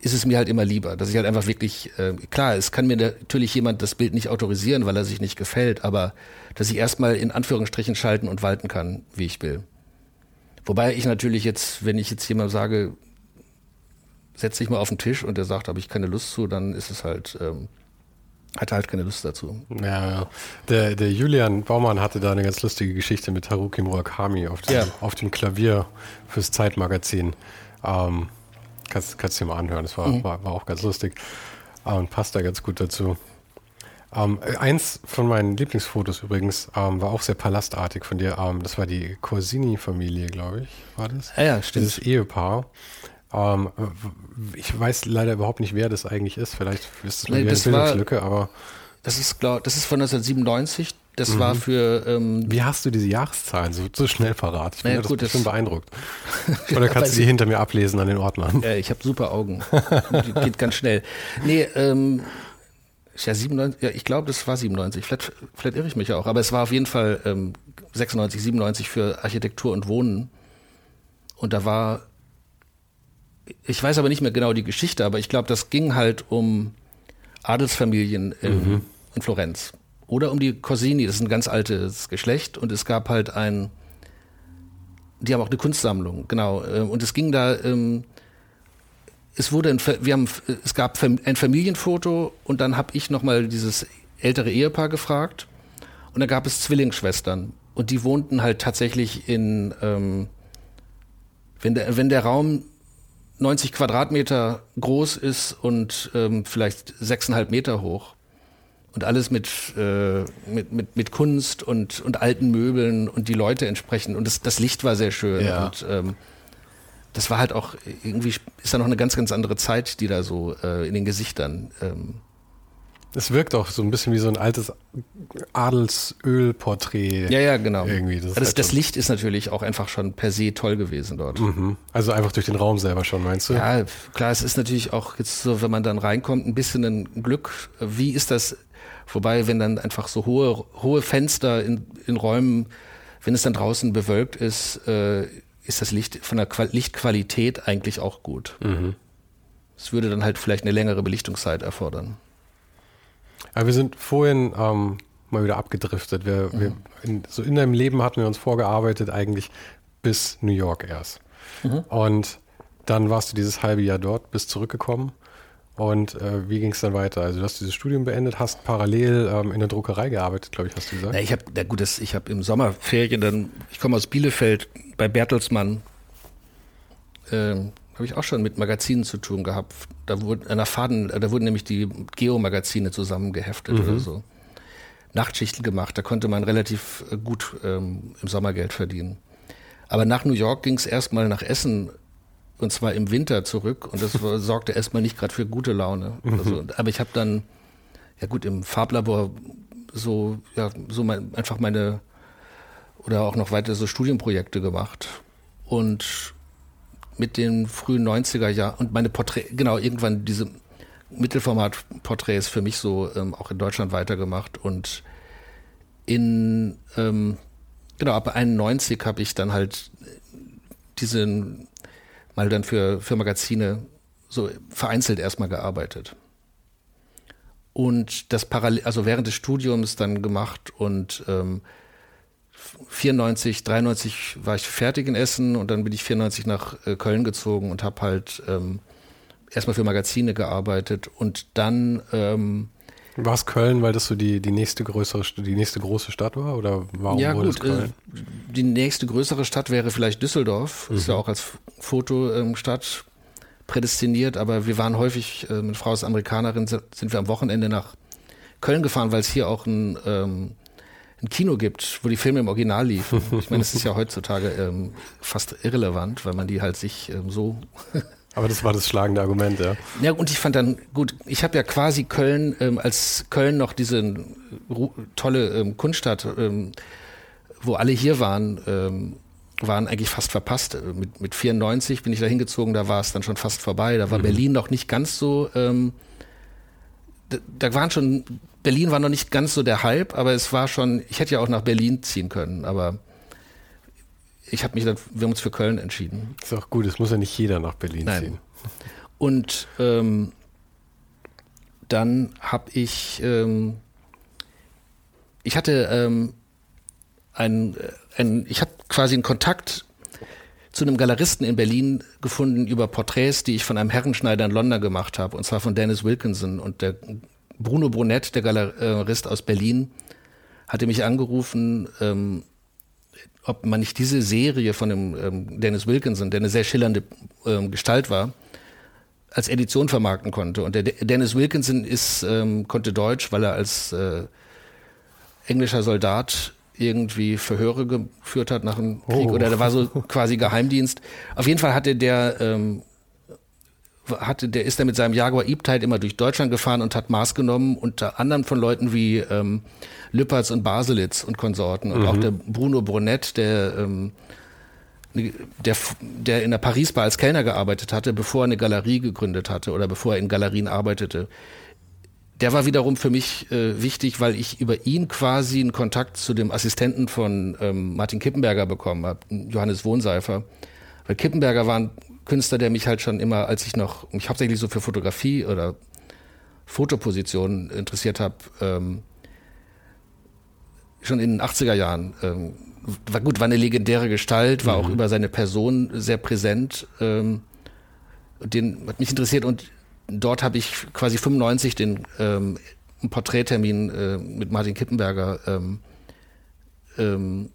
ist es mir halt immer lieber, dass ich halt einfach wirklich, äh, klar, es kann mir natürlich jemand das Bild nicht autorisieren, weil er sich nicht gefällt, aber dass ich erstmal in Anführungsstrichen schalten und walten kann, wie ich will. Wobei ich natürlich jetzt, wenn ich jetzt jemand sage, setz dich mal auf den Tisch und der sagt, habe ich keine Lust zu, dann ist es halt, ähm, hatte halt keine Lust dazu. Ja. Der, der Julian Baumann hatte da eine ganz lustige Geschichte mit Haruki Murakami auf dem, ja. auf dem Klavier fürs Zeitmagazin. Ähm, kannst, kannst du dir mal anhören, das war, mhm. war, war, auch ganz lustig äh, und passt da ganz gut dazu. Ähm, eins von meinen Lieblingsfotos übrigens ähm, war auch sehr palastartig von dir. Ähm, das war die Corsini-Familie, glaube ich, war das? Ja, ja, stimmt. Dieses Ehepaar. Ähm, ich weiß leider überhaupt nicht, wer das eigentlich ist. Vielleicht ist es nee, eine Bildungslücke, aber. Das ist, glaub, das ist von 1997. Das mhm. war für. Ähm, Wie hast du diese Jahreszahlen so, so schnell parat? Ich bin naja, gut, das schon beeindruckt. Oder kannst du die hinter mir ablesen an den Ordnern? Äh, ich habe super Augen. Geht ganz schnell. Nee, ähm, ja 97, ja, ich glaube, das war 97. Vielleicht, vielleicht irre ich mich auch. Aber es war auf jeden Fall ähm, 96, 97 für Architektur und Wohnen. Und da war, ich weiß aber nicht mehr genau die Geschichte, aber ich glaube, das ging halt um Adelsfamilien in, mhm. in Florenz. Oder um die Corsini, das ist ein ganz altes Geschlecht. Und es gab halt ein, die haben auch eine Kunstsammlung, genau. Äh, und es ging da, ähm, es wurde, ein, wir haben, es gab ein Familienfoto und dann habe ich nochmal dieses ältere Ehepaar gefragt. Und da gab es Zwillingsschwestern. Und die wohnten halt tatsächlich in, ähm, wenn, der, wenn der Raum 90 Quadratmeter groß ist und ähm, vielleicht sechseinhalb Meter hoch, und alles mit, äh, mit, mit, mit Kunst und, und alten Möbeln und die Leute entsprechend. Und das, das Licht war sehr schön. Ja. Und ähm, das war halt auch irgendwie, ist da noch eine ganz, ganz andere Zeit, die da so äh, in den Gesichtern. Ähm, es wirkt auch so ein bisschen wie so ein altes Adelsölporträt. Ja, ja, genau. Irgendwie. Das, das, halt das Licht ist natürlich auch einfach schon per se toll gewesen dort. Mhm. Also einfach durch den Raum selber schon, meinst du? Ja, klar, es ist natürlich auch jetzt so, wenn man dann reinkommt, ein bisschen ein Glück. Wie ist das Wobei, wenn dann einfach so hohe, hohe Fenster in, in Räumen, wenn es dann draußen bewölkt ist, äh, ist das Licht von der Qual Lichtqualität eigentlich auch gut. Mhm. Es würde dann halt vielleicht eine längere Belichtungszeit erfordern. Aber wir sind vorhin ähm, mal wieder abgedriftet. Wir, mhm. wir in, so in deinem Leben hatten wir uns vorgearbeitet eigentlich bis New York erst. Mhm. Und dann warst du dieses halbe Jahr dort, bist zurückgekommen und äh, wie ging es dann weiter? Also du hast dieses Studium beendet, hast parallel ähm, in der Druckerei gearbeitet, glaube ich, hast du gesagt. Na, ich habe, na gut, das, ich habe im Sommerferien dann, ich komme aus Bielefeld bei Bertelsmann, äh, habe ich auch schon mit Magazinen zu tun gehabt. Da wurden an der Faden, da wurden nämlich die Geo-Magazine zusammengeheftet mhm. oder so. Nachtschichten gemacht, da konnte man relativ äh, gut ähm, im Sommer Geld verdienen. Aber nach New York ging es erstmal nach Essen und zwar im Winter zurück und das sorgte erstmal nicht gerade für gute Laune. Also, aber ich habe dann, ja gut, im Farblabor so, ja, so mein, einfach meine oder auch noch weiter so Studienprojekte gemacht und mit den frühen 90er Jahren und meine Porträt, genau, irgendwann diese Mittelformat-Porträts für mich so ähm, auch in Deutschland weitergemacht und in, ähm, genau, ab 91 habe ich dann halt diesen mal dann für, für Magazine so vereinzelt erstmal gearbeitet. Und das parallel, also während des Studiums dann gemacht und ähm, 94, 93 war ich fertig in Essen und dann bin ich 94 nach äh, Köln gezogen und habe halt ähm, erstmal für Magazine gearbeitet und dann ähm, War es Köln, weil das so die, die nächste größere, die nächste große Stadt war? Oder warum ja, wurde gut, es Köln? Äh, die nächste größere Stadt wäre vielleicht Düsseldorf. Mhm. Ist ja mhm. auch als Fotostadt prädestiniert, aber wir waren häufig, äh, mit Frau als Amerikanerin, sind wir am Wochenende nach Köln gefahren, weil es hier auch ein, ähm, ein Kino gibt, wo die Filme im Original liefen. Ich meine, es ist ja heutzutage ähm, fast irrelevant, weil man die halt sich ähm, so aber das war das schlagende Argument, ja. Ja, und ich fand dann, gut, ich habe ja quasi Köln, ähm, als Köln noch diese äh, tolle ähm, Kunststadt, ähm, wo alle hier waren, ähm, waren eigentlich fast verpasst. Äh, mit, mit 94 bin ich da hingezogen, da war es dann schon fast vorbei. Da war mhm. Berlin noch nicht ganz so, da waren schon, Berlin war noch nicht ganz so der Hype, aber es war schon, ich hätte ja auch nach Berlin ziehen können, aber ich habe mich dann, wir haben uns für Köln entschieden. Ist auch gut, es muss ja nicht jeder nach Berlin Nein. ziehen. Und ähm, dann habe ich, ähm, ich hatte ähm, ein, ein, ich habe quasi einen Kontakt zu einem Galeristen in Berlin gefunden über Porträts, die ich von einem Herrenschneider in London gemacht habe, und zwar von Dennis Wilkinson. Und der Bruno Brunett, der Galerist aus Berlin, hatte mich angerufen, ähm, ob man nicht diese Serie von dem ähm, Dennis Wilkinson, der eine sehr schillernde ähm, Gestalt war, als Edition vermarkten konnte. Und der Dennis Wilkinson ist, ähm, konnte Deutsch, weil er als äh, englischer Soldat irgendwie Verhöre geführt hat nach dem Krieg oh. oder der war so quasi Geheimdienst. Auf jeden Fall hatte der ähm, hatte, der ist dann mit seinem Jaguar E-Type immer durch Deutschland gefahren und hat Maß genommen, unter anderem von Leuten wie ähm, Lüppertz und Baselitz und Konsorten und mhm. auch der Bruno Brunet, der ähm, der, der in der Paris-Bar als Kellner gearbeitet hatte, bevor er eine Galerie gegründet hatte oder bevor er in Galerien arbeitete. Der war wiederum für mich äh, wichtig, weil ich über ihn quasi einen Kontakt zu dem Assistenten von ähm, Martin Kippenberger bekommen habe, Johannes Wohnseifer. Weil Kippenberger war ein Künstler, der mich halt schon immer, als ich noch mich hauptsächlich so für Fotografie oder Fotopositionen interessiert habe, ähm, schon in den 80er Jahren, ähm, war gut, war eine legendäre Gestalt, war mhm. auch über seine Person sehr präsent. Ähm, den hat mich interessiert und dort habe ich quasi 95 den ähm, Porträttermin äh, mit Martin Kippenberger ähm, ähm,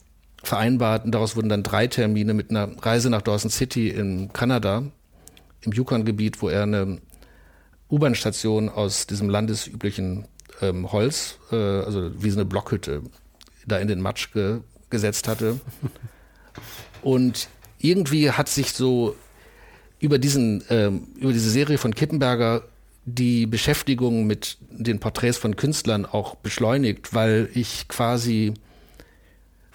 vereinbart und daraus wurden dann drei Termine mit einer Reise nach Dawson City in Kanada, im Yukon-Gebiet, wo er eine U-Bahn-Station aus diesem landesüblichen ähm, Holz, äh, also wie so eine Blockhütte, da in den Matsch ge gesetzt hatte. Und irgendwie hat sich so über diesen, ähm, über diese Serie von Kippenberger die Beschäftigung mit den Porträts von Künstlern auch beschleunigt, weil ich quasi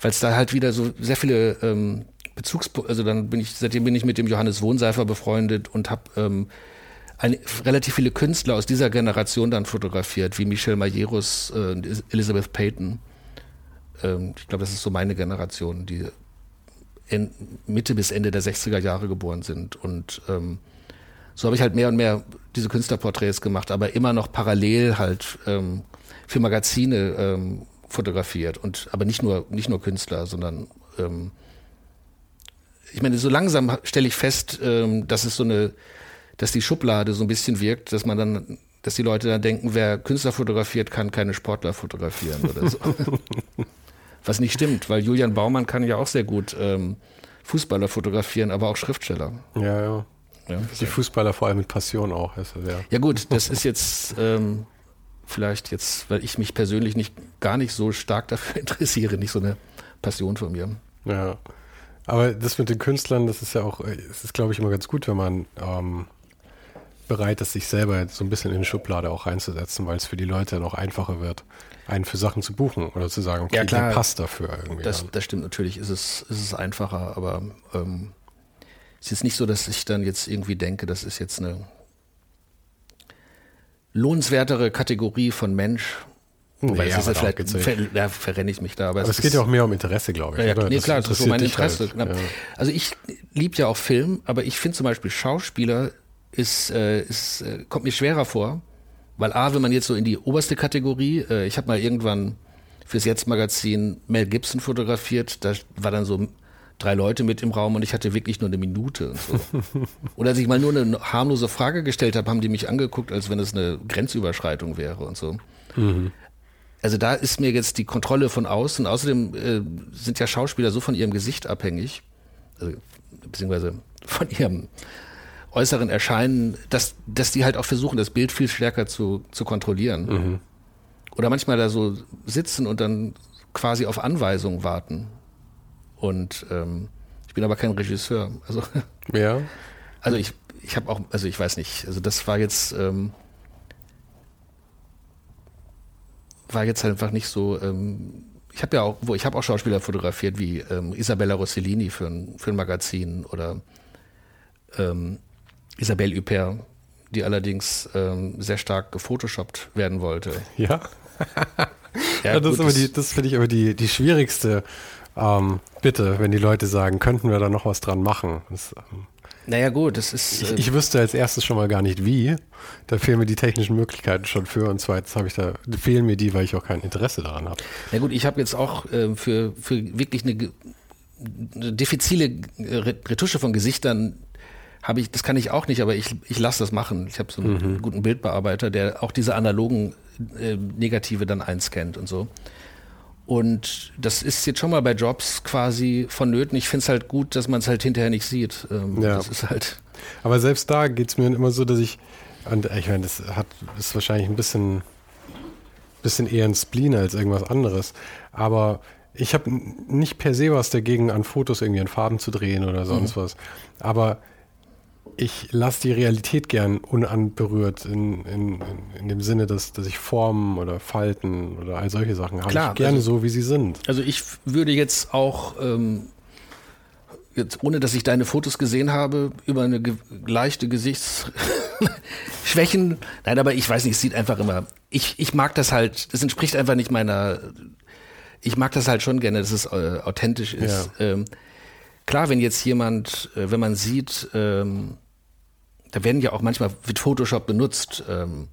weil es da halt wieder so sehr viele ähm, Bezugspunkte, also dann bin ich, seitdem bin ich mit dem Johannes Wohnseifer befreundet und habe ähm, eine, relativ viele Künstler aus dieser Generation dann fotografiert, wie Michel Majerus, äh, Elizabeth Payton. Ähm, ich glaube, das ist so meine Generation, die in Mitte bis Ende der 60er Jahre geboren sind. Und ähm, so habe ich halt mehr und mehr diese Künstlerporträts gemacht, aber immer noch parallel halt ähm, für Magazine ähm, fotografiert und aber nicht nur nicht nur Künstler, sondern ähm, ich meine, so langsam stelle ich fest, ähm, dass es so eine, dass die Schublade so ein bisschen wirkt, dass man dann, dass die Leute dann denken, wer Künstler fotografiert, kann keine Sportler fotografieren oder so. Was nicht stimmt, weil Julian Baumann kann ja auch sehr gut ähm, Fußballer fotografieren, aber auch Schriftsteller. Ja, ja. ja die Fußballer vor allem mit Passion auch. Ist ja. ja gut, das ist jetzt ähm, vielleicht jetzt, weil ich mich persönlich nicht gar nicht so stark dafür interessiere, nicht so eine Passion von mir. Ja. Aber das mit den Künstlern, das ist ja auch, es ist, glaube ich, immer ganz gut, wenn man ähm, bereit ist, sich selber so ein bisschen in die Schublade auch reinzusetzen, weil es für die Leute dann auch einfacher wird, einen für Sachen zu buchen oder zu sagen, okay, ja, klar, der passt dafür irgendwie. Das, das stimmt natürlich, ist es, ist es einfacher, aber ähm, es ist nicht so, dass ich dann jetzt irgendwie denke, das ist jetzt eine lohnenswertere Kategorie von Mensch. Wobei ja, es ist ja vielleicht, ver, da verrenne ich mich da. Aber, aber es, es geht ja auch mehr um Interesse, glaube ich. Ja, ja nee, das klar, das ist so mein Interesse. Halt. Ja. Also ich liebe ja auch Film, aber ich finde zum Beispiel Schauspieler ist, äh, ist, äh, kommt mir schwerer vor, weil A, wenn man jetzt so in die oberste Kategorie, äh, ich habe mal irgendwann fürs Jetzt-Magazin Mel Gibson fotografiert, da war dann so drei Leute mit im Raum und ich hatte wirklich nur eine Minute und so. Oder als ich mal nur eine harmlose Frage gestellt habe, haben die mich angeguckt, als wenn es eine Grenzüberschreitung wäre und so. Mhm. Also da ist mir jetzt die Kontrolle von außen. Außerdem äh, sind ja Schauspieler so von ihrem Gesicht abhängig, also, beziehungsweise von ihrem äußeren Erscheinen, dass, dass die halt auch versuchen, das Bild viel stärker zu, zu kontrollieren. Mhm. Oder manchmal da so sitzen und dann quasi auf Anweisungen warten. Und ähm, ich bin aber kein Regisseur. Also, ja. Also ich, ich habe auch, also ich weiß nicht, also das war jetzt, ähm, war jetzt halt einfach nicht so, ähm, ich habe ja auch, wo ich habe auch Schauspieler fotografiert wie ähm, Isabella Rossellini für ein, für ein Magazin oder ähm, Isabelle Huppert, die allerdings ähm, sehr stark gefotoshoppt werden wollte. Ja. ja, ja das, das finde ich aber die, die schwierigste ähm, Bitte, wenn die Leute sagen, könnten wir da noch was dran machen. Das, ähm, naja gut, das ist. Äh ich, ich, wüsste als erstes schon mal gar nicht wie. Da fehlen mir die technischen Möglichkeiten schon für. Und zweitens habe ich da fehlen mir die, weil ich auch kein Interesse daran habe. Na gut, ich habe jetzt auch äh, für, für wirklich eine, eine diffizile Retusche von Gesichtern habe ich, das kann ich auch nicht, aber ich, ich lasse das machen. Ich habe so einen mhm. guten Bildbearbeiter, der auch diese analogen äh, Negative dann einscannt und so. Und das ist jetzt schon mal bei Jobs quasi vonnöten. Ich finde es halt gut, dass man es halt hinterher nicht sieht. Ähm, ja. Das ist halt. Aber selbst da geht es mir immer so, dass ich, und ich meine, das hat, ist wahrscheinlich ein bisschen, bisschen eher ein Spleen als irgendwas anderes. Aber ich habe nicht per se was dagegen, an Fotos irgendwie in Farben zu drehen oder sonst mhm. was. Aber ich lasse die Realität gern unanberührt in, in, in dem Sinne, dass, dass ich Formen oder Falten oder all solche Sachen habe. Klar, ich gerne also, so, wie sie sind. Also ich würde jetzt auch, ähm, jetzt, ohne dass ich deine Fotos gesehen habe, über eine ge leichte Gesichtsschwächen, nein, aber ich weiß nicht, es sieht einfach immer, ich, ich mag das halt, das entspricht einfach nicht meiner, ich mag das halt schon gerne, dass es äh, authentisch ist. Ja. Ähm, klar, wenn jetzt jemand, äh, wenn man sieht, ähm, da werden ja auch manchmal wird Photoshop benutzt, ähm,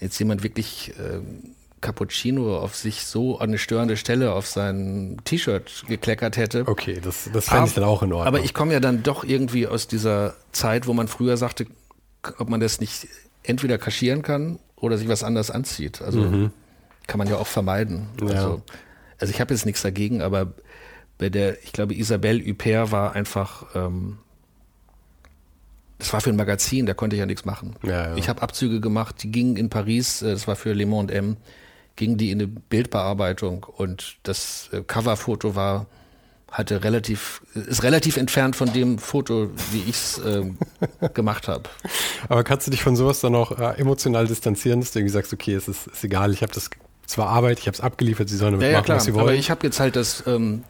jetzt jemand wirklich ähm, Cappuccino auf sich so an eine störende Stelle auf sein T-Shirt gekleckert hätte. Okay, das, das fände ich dann auch in Ordnung. Aber ich komme ja dann doch irgendwie aus dieser Zeit, wo man früher sagte, ob man das nicht entweder kaschieren kann oder sich was anderes anzieht. Also mhm. kann man ja auch vermeiden. Ja. Also, also ich habe jetzt nichts dagegen, aber bei der, ich glaube, Isabelle Huppert war einfach, ähm, das war für ein Magazin, da konnte ich ja nichts machen. Ja, ja. Ich habe Abzüge gemacht, die gingen in Paris, äh, das war für Le Monde M, gingen die in eine Bildbearbeitung und das äh, Coverfoto war hatte relativ ist relativ entfernt von dem Foto, wie ich es äh, gemacht habe. Aber kannst du dich von sowas dann auch äh, emotional distanzieren, dass du irgendwie sagst, okay, es ist, ist egal, ich habe das zwar Arbeit, ich habe es abgeliefert, sie sollen damit ja, machen, klar, was sie wollen. Aber ich habe jetzt halt das ähm,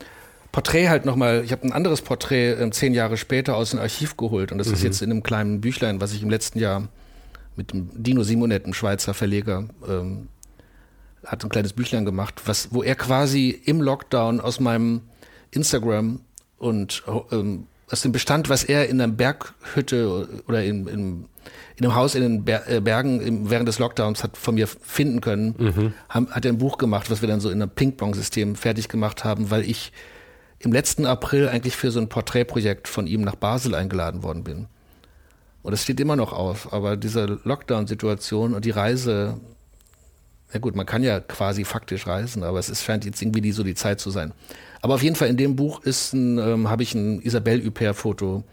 Porträt halt nochmal, ich habe ein anderes Porträt äh, zehn Jahre später aus dem Archiv geholt und das mhm. ist jetzt in einem kleinen Büchlein, was ich im letzten Jahr mit dem Dino Simonet, einem Schweizer Verleger, ähm, hat ein kleines Büchlein gemacht, was, wo er quasi im Lockdown aus meinem Instagram und ähm, aus dem Bestand, was er in einer Berghütte oder in, in, in einem Haus in den äh, Bergen im, während des Lockdowns hat von mir finden können, mhm. haben, hat er ein Buch gemacht, was wir dann so in einem Ping-Pong-System fertig gemacht haben, weil ich im letzten April eigentlich für so ein Porträtprojekt von ihm nach Basel eingeladen worden bin. Und das steht immer noch auf, aber diese Lockdown-Situation und die Reise, ja gut, man kann ja quasi faktisch reisen, aber es ist, scheint jetzt irgendwie die, so die Zeit zu sein. Aber auf jeden Fall in dem Buch ist ein, ähm, habe ich ein Isabelle Huppert-Foto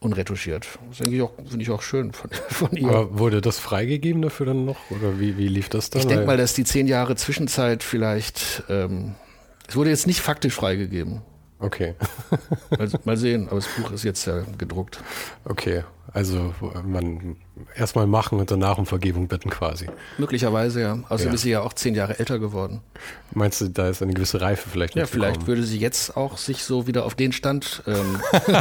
unretuschiert. Das finde ich, auch, find ich auch schön von, von ihr. Aber wurde das freigegeben dafür dann noch? Oder wie, wie lief das dann? Ich denke mal, dass die zehn Jahre Zwischenzeit vielleicht, ähm, es wurde jetzt nicht faktisch freigegeben. Okay. mal, mal, sehen, aber das Buch ist jetzt ja gedruckt. Okay, also man erstmal machen und danach um Vergebung bitten quasi. Möglicherweise, ja. Außerdem ja. ist sie ja auch zehn Jahre älter geworden. Meinst du, da ist eine gewisse Reife vielleicht Ja, vielleicht würde sie jetzt auch sich so wieder auf den Stand. Ähm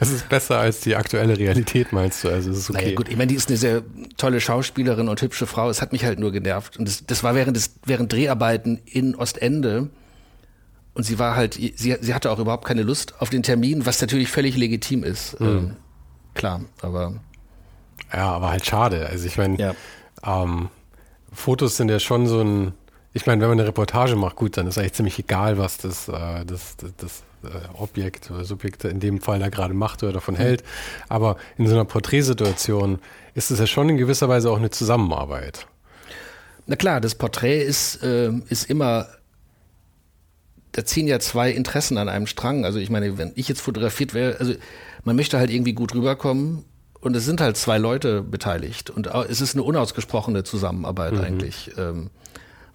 es ist besser als die aktuelle Realität, meinst du? Also es ist okay. Naja, gut, ich meine, die ist eine sehr tolle Schauspielerin und hübsche Frau. Es hat mich halt nur genervt. Und das, das war während, des, während Dreharbeiten in Ostende und sie war halt, sie, sie hatte auch überhaupt keine Lust auf den Termin, was natürlich völlig legitim ist. Mhm. Ähm, klar, aber. Ja, aber halt schade. Also ich meine, ja. ähm, Fotos sind ja schon so ein, ich meine, wenn man eine Reportage macht, gut, dann ist eigentlich ziemlich egal, was das, äh, das, das, das äh, Objekt oder Subjekt in dem Fall da gerade macht oder davon mhm. hält. Aber in so einer Porträtsituation ist es ja schon in gewisser Weise auch eine Zusammenarbeit. Na klar, das Porträt ist, äh, ist immer, da ziehen ja zwei Interessen an einem Strang. Also ich meine, wenn ich jetzt fotografiert wäre, also man möchte halt irgendwie gut rüberkommen und es sind halt zwei Leute beteiligt und es ist eine unausgesprochene Zusammenarbeit mhm. eigentlich. Ähm,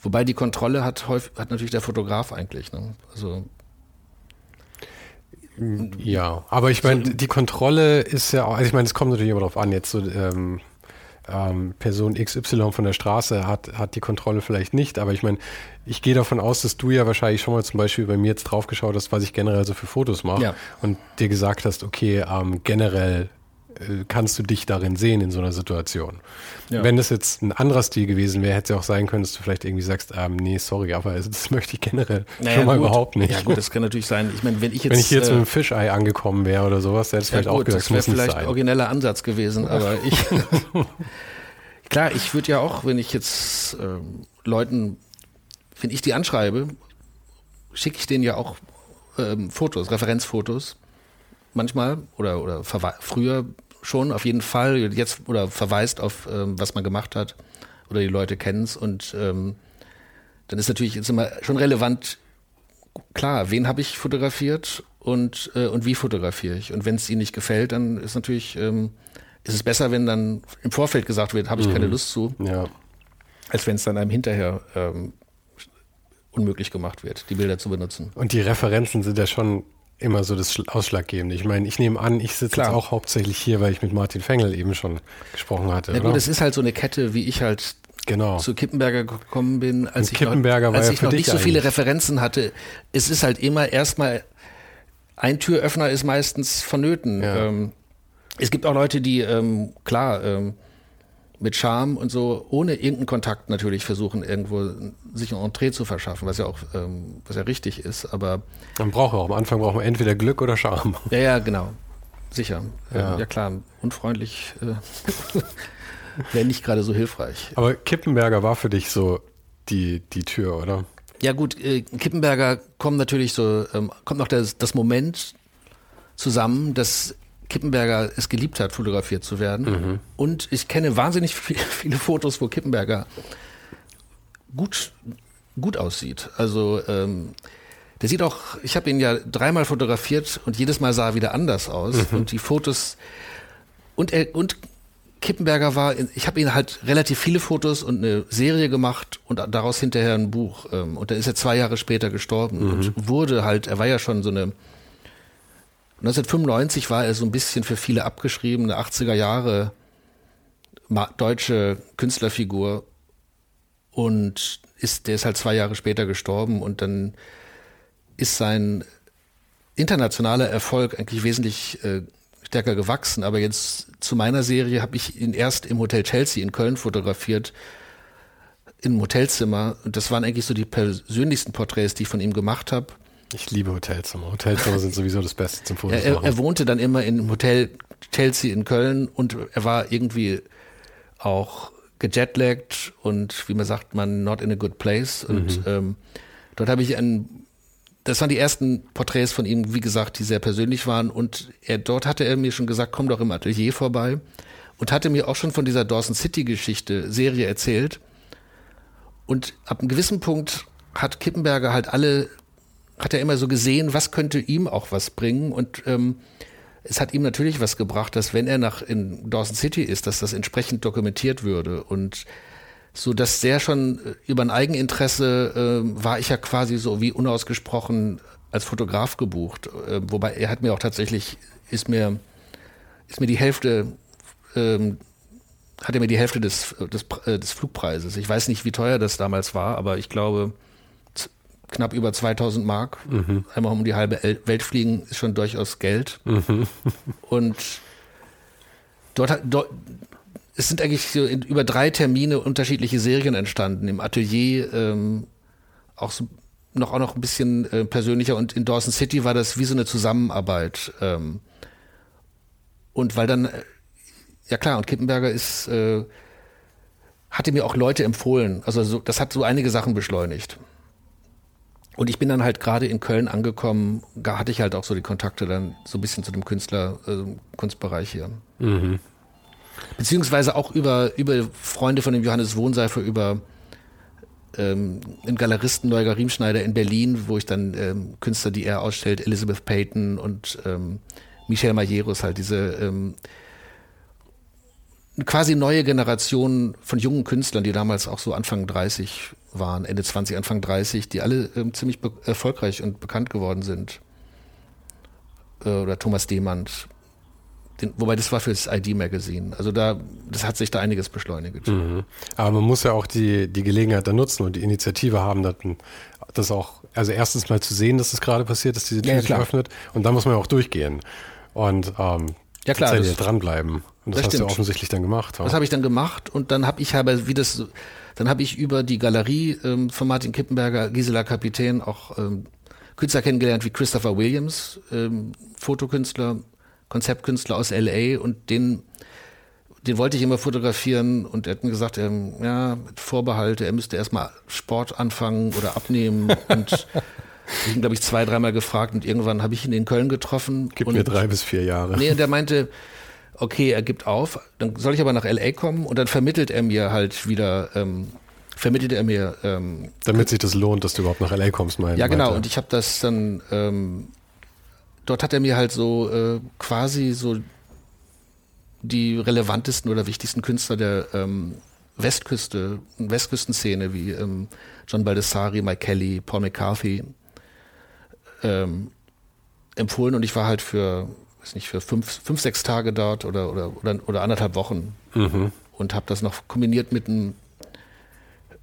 wobei die Kontrolle hat häufig, hat natürlich der Fotograf eigentlich. Ne? Also ja, aber ich meine, die Kontrolle ist ja auch, also ich meine, es kommt natürlich immer darauf an, jetzt so ähm, ähm, Person XY von der Straße hat, hat die Kontrolle vielleicht nicht, aber ich meine, ich gehe davon aus, dass du ja wahrscheinlich schon mal zum Beispiel bei mir jetzt drauf geschaut hast, was ich generell so für Fotos mache ja. und dir gesagt hast, okay, ähm, generell kannst du dich darin sehen in so einer Situation. Ja. Wenn das jetzt ein anderer Stil gewesen wäre, hätte es ja auch sein können, dass du vielleicht irgendwie sagst, ähm, nee, sorry, aber das möchte ich generell naja, schon mal gut. überhaupt nicht. Ja gut, das kann natürlich sein. Ich meine, wenn ich jetzt wenn ich jetzt äh, mit einem Fischei angekommen wäre oder sowas, hätte es ja, vielleicht gut, auch gesagt, das wäre vielleicht ein origineller Ansatz gewesen, aber ich klar, ich würde ja auch, wenn ich jetzt äh, Leuten, wenn ich die anschreibe, schicke ich denen ja auch ähm, Fotos, Referenzfotos manchmal oder oder früher schon auf jeden Fall jetzt oder verweist auf ähm, was man gemacht hat oder die Leute kennen es und ähm, dann ist natürlich jetzt immer schon relevant klar wen habe ich fotografiert und äh, und wie fotografiere ich und wenn es ihnen nicht gefällt dann ist natürlich ähm, ist es besser wenn dann im Vorfeld gesagt wird habe ich mhm. keine Lust zu ja. als wenn es dann einem hinterher ähm, unmöglich gemacht wird die Bilder zu benutzen und die Referenzen sind ja schon immer so das Ausschlaggebende. Ich meine, ich nehme an, ich sitze jetzt auch hauptsächlich hier, weil ich mit Martin Fengel eben schon gesprochen hatte. Ja, gut, es ist halt so eine Kette, wie ich halt genau. zu Kippenberger gekommen bin, als ich Kippenberger noch, als ja ich noch nicht so viele Referenzen hatte. Es ist halt immer erstmal, ein Türöffner ist meistens vonnöten. Ja. Ähm, es gibt auch Leute, die, ähm, klar, ähm, mit Charme und so, ohne irgendeinen Kontakt natürlich versuchen, irgendwo sich ein Entree zu verschaffen, was ja auch, ähm, was ja richtig ist, aber. Man braucht auch, am Anfang braucht man entweder Glück oder Charme. Ja, ja, genau. Sicher. Ja, ja klar, unfreundlich äh, wäre nicht gerade so hilfreich. Aber Kippenberger war für dich so die, die Tür, oder? Ja, gut, äh, Kippenberger kommt natürlich so, ähm, kommt noch das, das Moment zusammen, dass Kippenberger es geliebt hat, fotografiert zu werden. Mhm. Und ich kenne wahnsinnig viel, viele Fotos, wo Kippenberger gut, gut aussieht. Also ähm, der sieht auch, ich habe ihn ja dreimal fotografiert und jedes Mal sah er wieder anders aus. Mhm. Und die Fotos und er und Kippenberger war, ich habe ihn halt relativ viele Fotos und eine Serie gemacht und daraus hinterher ein Buch. Ähm, und da ist er zwei Jahre später gestorben mhm. und wurde halt, er war ja schon so eine 1995 war er so ein bisschen für viele abgeschriebene 80er Jahre deutsche Künstlerfigur und ist, der ist halt zwei Jahre später gestorben und dann ist sein internationaler Erfolg eigentlich wesentlich äh, stärker gewachsen. Aber jetzt zu meiner Serie habe ich ihn erst im Hotel Chelsea in Köln fotografiert, im Hotelzimmer. Und das waren eigentlich so die persönlichsten Porträts, die ich von ihm gemacht habe. Ich liebe Hotelzimmer. Hotelzimmer sind sowieso das Beste zum Fotos er, er, wohnte dann immer im Hotel Chelsea in Köln und er war irgendwie auch gejetlaggt und wie man sagt, man not in a good place. Und mhm. ähm, dort habe ich ein, das waren die ersten Porträts von ihm, wie gesagt, die sehr persönlich waren. Und er, dort hatte er mir schon gesagt, komm doch im Atelier vorbei. Und hatte mir auch schon von dieser Dawson City Geschichte, Serie erzählt. Und ab einem gewissen Punkt hat Kippenberger halt alle hat er immer so gesehen, was könnte ihm auch was bringen. Und ähm, es hat ihm natürlich was gebracht, dass wenn er nach in Dawson City ist, dass das entsprechend dokumentiert würde. Und so dass sehr schon äh, über ein Eigeninteresse äh, war ich ja quasi so wie unausgesprochen als Fotograf gebucht, äh, wobei er hat mir auch tatsächlich ist mir ist mir die Hälfte ähm, hat er mir die Hälfte des, des, äh, des Flugpreises. Ich weiß nicht, wie teuer das damals war, aber ich glaube, knapp über 2000 Mark. Mhm. Einmal um die halbe Welt fliegen ist schon durchaus Geld. Mhm. Und dort, dort es sind eigentlich so in, über drei Termine unterschiedliche Serien entstanden. Im Atelier ähm, auch so, noch auch noch ein bisschen äh, persönlicher und in Dawson City war das wie so eine Zusammenarbeit. Ähm, und weil dann, äh, ja klar, und Kippenberger ist, äh, hatte mir auch Leute empfohlen. Also so, das hat so einige Sachen beschleunigt. Und ich bin dann halt gerade in Köln angekommen, da hatte ich halt auch so die Kontakte dann so ein bisschen zu dem Künstler, äh, Kunstbereich hier. Mhm. Beziehungsweise auch über, über Freunde von dem Johannes Wohnseifer, über ähm, im Galeristen Neuger Riemschneider in Berlin, wo ich dann ähm, Künstler, die er ausstellt, Elizabeth Payton und ähm, Michel Majeros, halt diese ähm, quasi neue Generation von jungen Künstlern, die damals auch so Anfang 30 waren, Ende 20, Anfang 30, die alle ähm, ziemlich erfolgreich und bekannt geworden sind. Äh, oder Thomas Demand. Den, wobei das war fürs ID-Magazin. Also da, das hat sich da einiges beschleunigt. Mhm. Aber man muss ja auch die, die Gelegenheit da nutzen und die Initiative haben, dass, das auch, also erstens mal zu sehen, dass das gerade passiert, dass diese Tür ja, sich öffnet und dann muss man ja auch durchgehen. Und ähm, ja klar, das, dranbleiben. Und das, das hast stimmt. du offensichtlich dann gemacht. Das habe ich dann gemacht und dann habe ich aber, wie das, dann habe ich über die Galerie ähm, von Martin Kippenberger, Gisela Kapitän, auch ähm, Künstler kennengelernt wie Christopher Williams, ähm, Fotokünstler, Konzeptkünstler aus LA und den, den wollte ich immer fotografieren und er hat mir gesagt, ähm, ja, mit Vorbehalte, er müsste erstmal Sport anfangen oder abnehmen und ich ihn, glaube ich, zwei, dreimal gefragt und irgendwann habe ich ihn in Köln getroffen. Gib mir drei bis vier Jahre. Nee, und der meinte, okay, er gibt auf, dann soll ich aber nach LA kommen und dann vermittelt er mir halt wieder, ähm, vermittelt er mir. Ähm, Damit sich das lohnt, dass du überhaupt nach LA kommst, mein Ja, genau, weiter. und ich habe das dann, ähm, dort hat er mir halt so äh, quasi so die relevantesten oder wichtigsten Künstler der ähm, Westküste, Westküstenszene wie ähm, John Baldessari, Mike Kelly, Paul McCarthy ähm, empfohlen und ich war halt für weiß nicht, für fünf, fünf, sechs Tage dort oder, oder, oder, oder anderthalb Wochen mhm. und habe das noch kombiniert mit einem.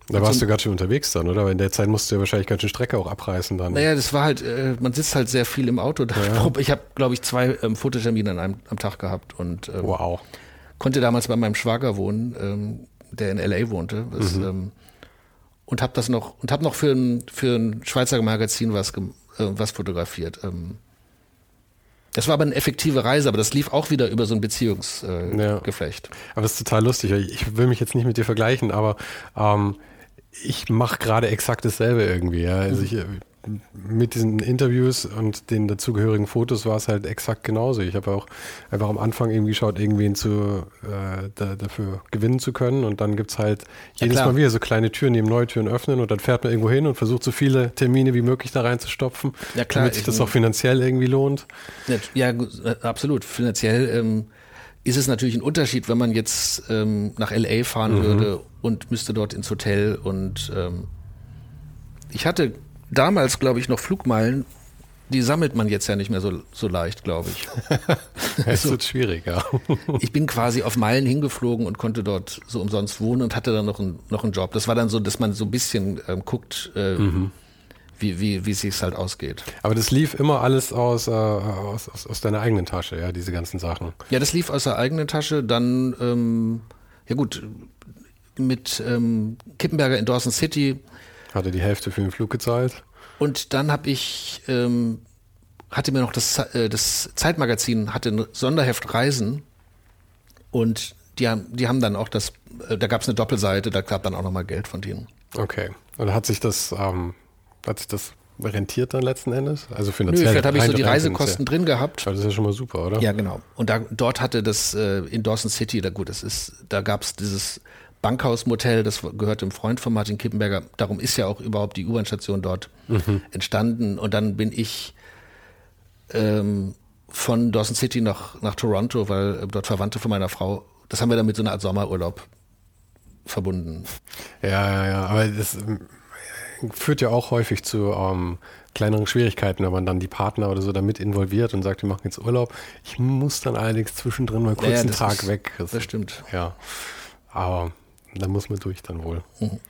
Da warst so, du ganz schön unterwegs dann, oder? in der Zeit musst du ja wahrscheinlich ganz schön Strecke auch abreißen dann. Naja, das war halt, äh, man sitzt halt sehr viel im Auto. Ja. Ich habe, glaube ich, zwei ähm, Fototermine an einem, am Tag gehabt und ähm, wow. konnte damals bei meinem Schwager wohnen, ähm, der in LA wohnte. Das, mhm. Ähm, und habe das noch und habe noch für ein, für ein Schweizer Magazin was, äh, was fotografiert. Das war aber eine effektive Reise, aber das lief auch wieder über so ein Beziehungsgeflecht. Äh, ja. Aber das ist total lustig. Ich will mich jetzt nicht mit dir vergleichen, aber ähm, ich mache gerade exakt dasselbe irgendwie. Ja. Also ich, mit diesen Interviews und den dazugehörigen Fotos war es halt exakt genauso. Ich habe auch einfach am Anfang irgendwie geschaut, irgendwen zu, äh, da, dafür gewinnen zu können. Und dann gibt es halt jedes ja, Mal wieder so kleine Türen, die neue Türen öffnen und dann fährt man irgendwo hin und versucht so viele Termine wie möglich da reinzustopfen, ja, klar, damit sich das auch finanziell irgendwie lohnt. Ja, absolut. Finanziell ähm, ist es natürlich ein Unterschied, wenn man jetzt ähm, nach LA fahren mhm. würde und müsste dort ins Hotel und ähm, ich hatte damals, glaube ich, noch Flugmeilen, die sammelt man jetzt ja nicht mehr so, so leicht, glaube ich. es also, wird schwieriger. ich bin quasi auf Meilen hingeflogen und konnte dort so umsonst wohnen und hatte dann noch, ein, noch einen Job. Das war dann so, dass man so ein bisschen ähm, guckt, äh, mhm. wie, wie, wie es sich halt ausgeht. Aber das lief immer alles aus, äh, aus, aus, aus, deiner eigenen Tasche, ja, diese ganzen Sachen. Ja, das lief aus der eigenen Tasche. Dann, ähm, ja gut, mit ähm, Kippenberger in Dawson City hatte die Hälfte für den Flug gezahlt. Und dann habe ich, ähm, hatte mir noch das, äh, das Zeitmagazin, hatte ein Sonderheft Reisen und die haben, die haben dann auch das, äh, da gab es eine Doppelseite, da gab dann auch nochmal Geld von denen. Okay. Und hat sich das, ähm, hat sich das rentiert dann letzten Endes? Also finanziell? Nö, vielleicht habe ich so die Reisekosten drin gehabt. Aber das ist ja schon mal super, oder? Ja, genau. Und da, dort hatte das äh, in Dawson City, da gut, das ist, da gab es dieses Bankhausmotel, das gehört dem Freund von Martin Kippenberger. Darum ist ja auch überhaupt die U-Bahn-Station dort mhm. entstanden. Und dann bin ich ähm, von Dawson City nach, nach Toronto, weil äh, dort Verwandte von meiner Frau, das haben wir dann mit so einer Art Sommerurlaub verbunden. Ja, ja, ja, aber das ähm, führt ja auch häufig zu ähm, kleineren Schwierigkeiten, wenn man dann die Partner oder so damit involviert und sagt, wir machen jetzt Urlaub. Ich muss dann allerdings zwischendrin mal kurz ja, einen Tag ist, weg. Das, das stimmt. Ja, aber da muss man durch dann wohl. Mhm.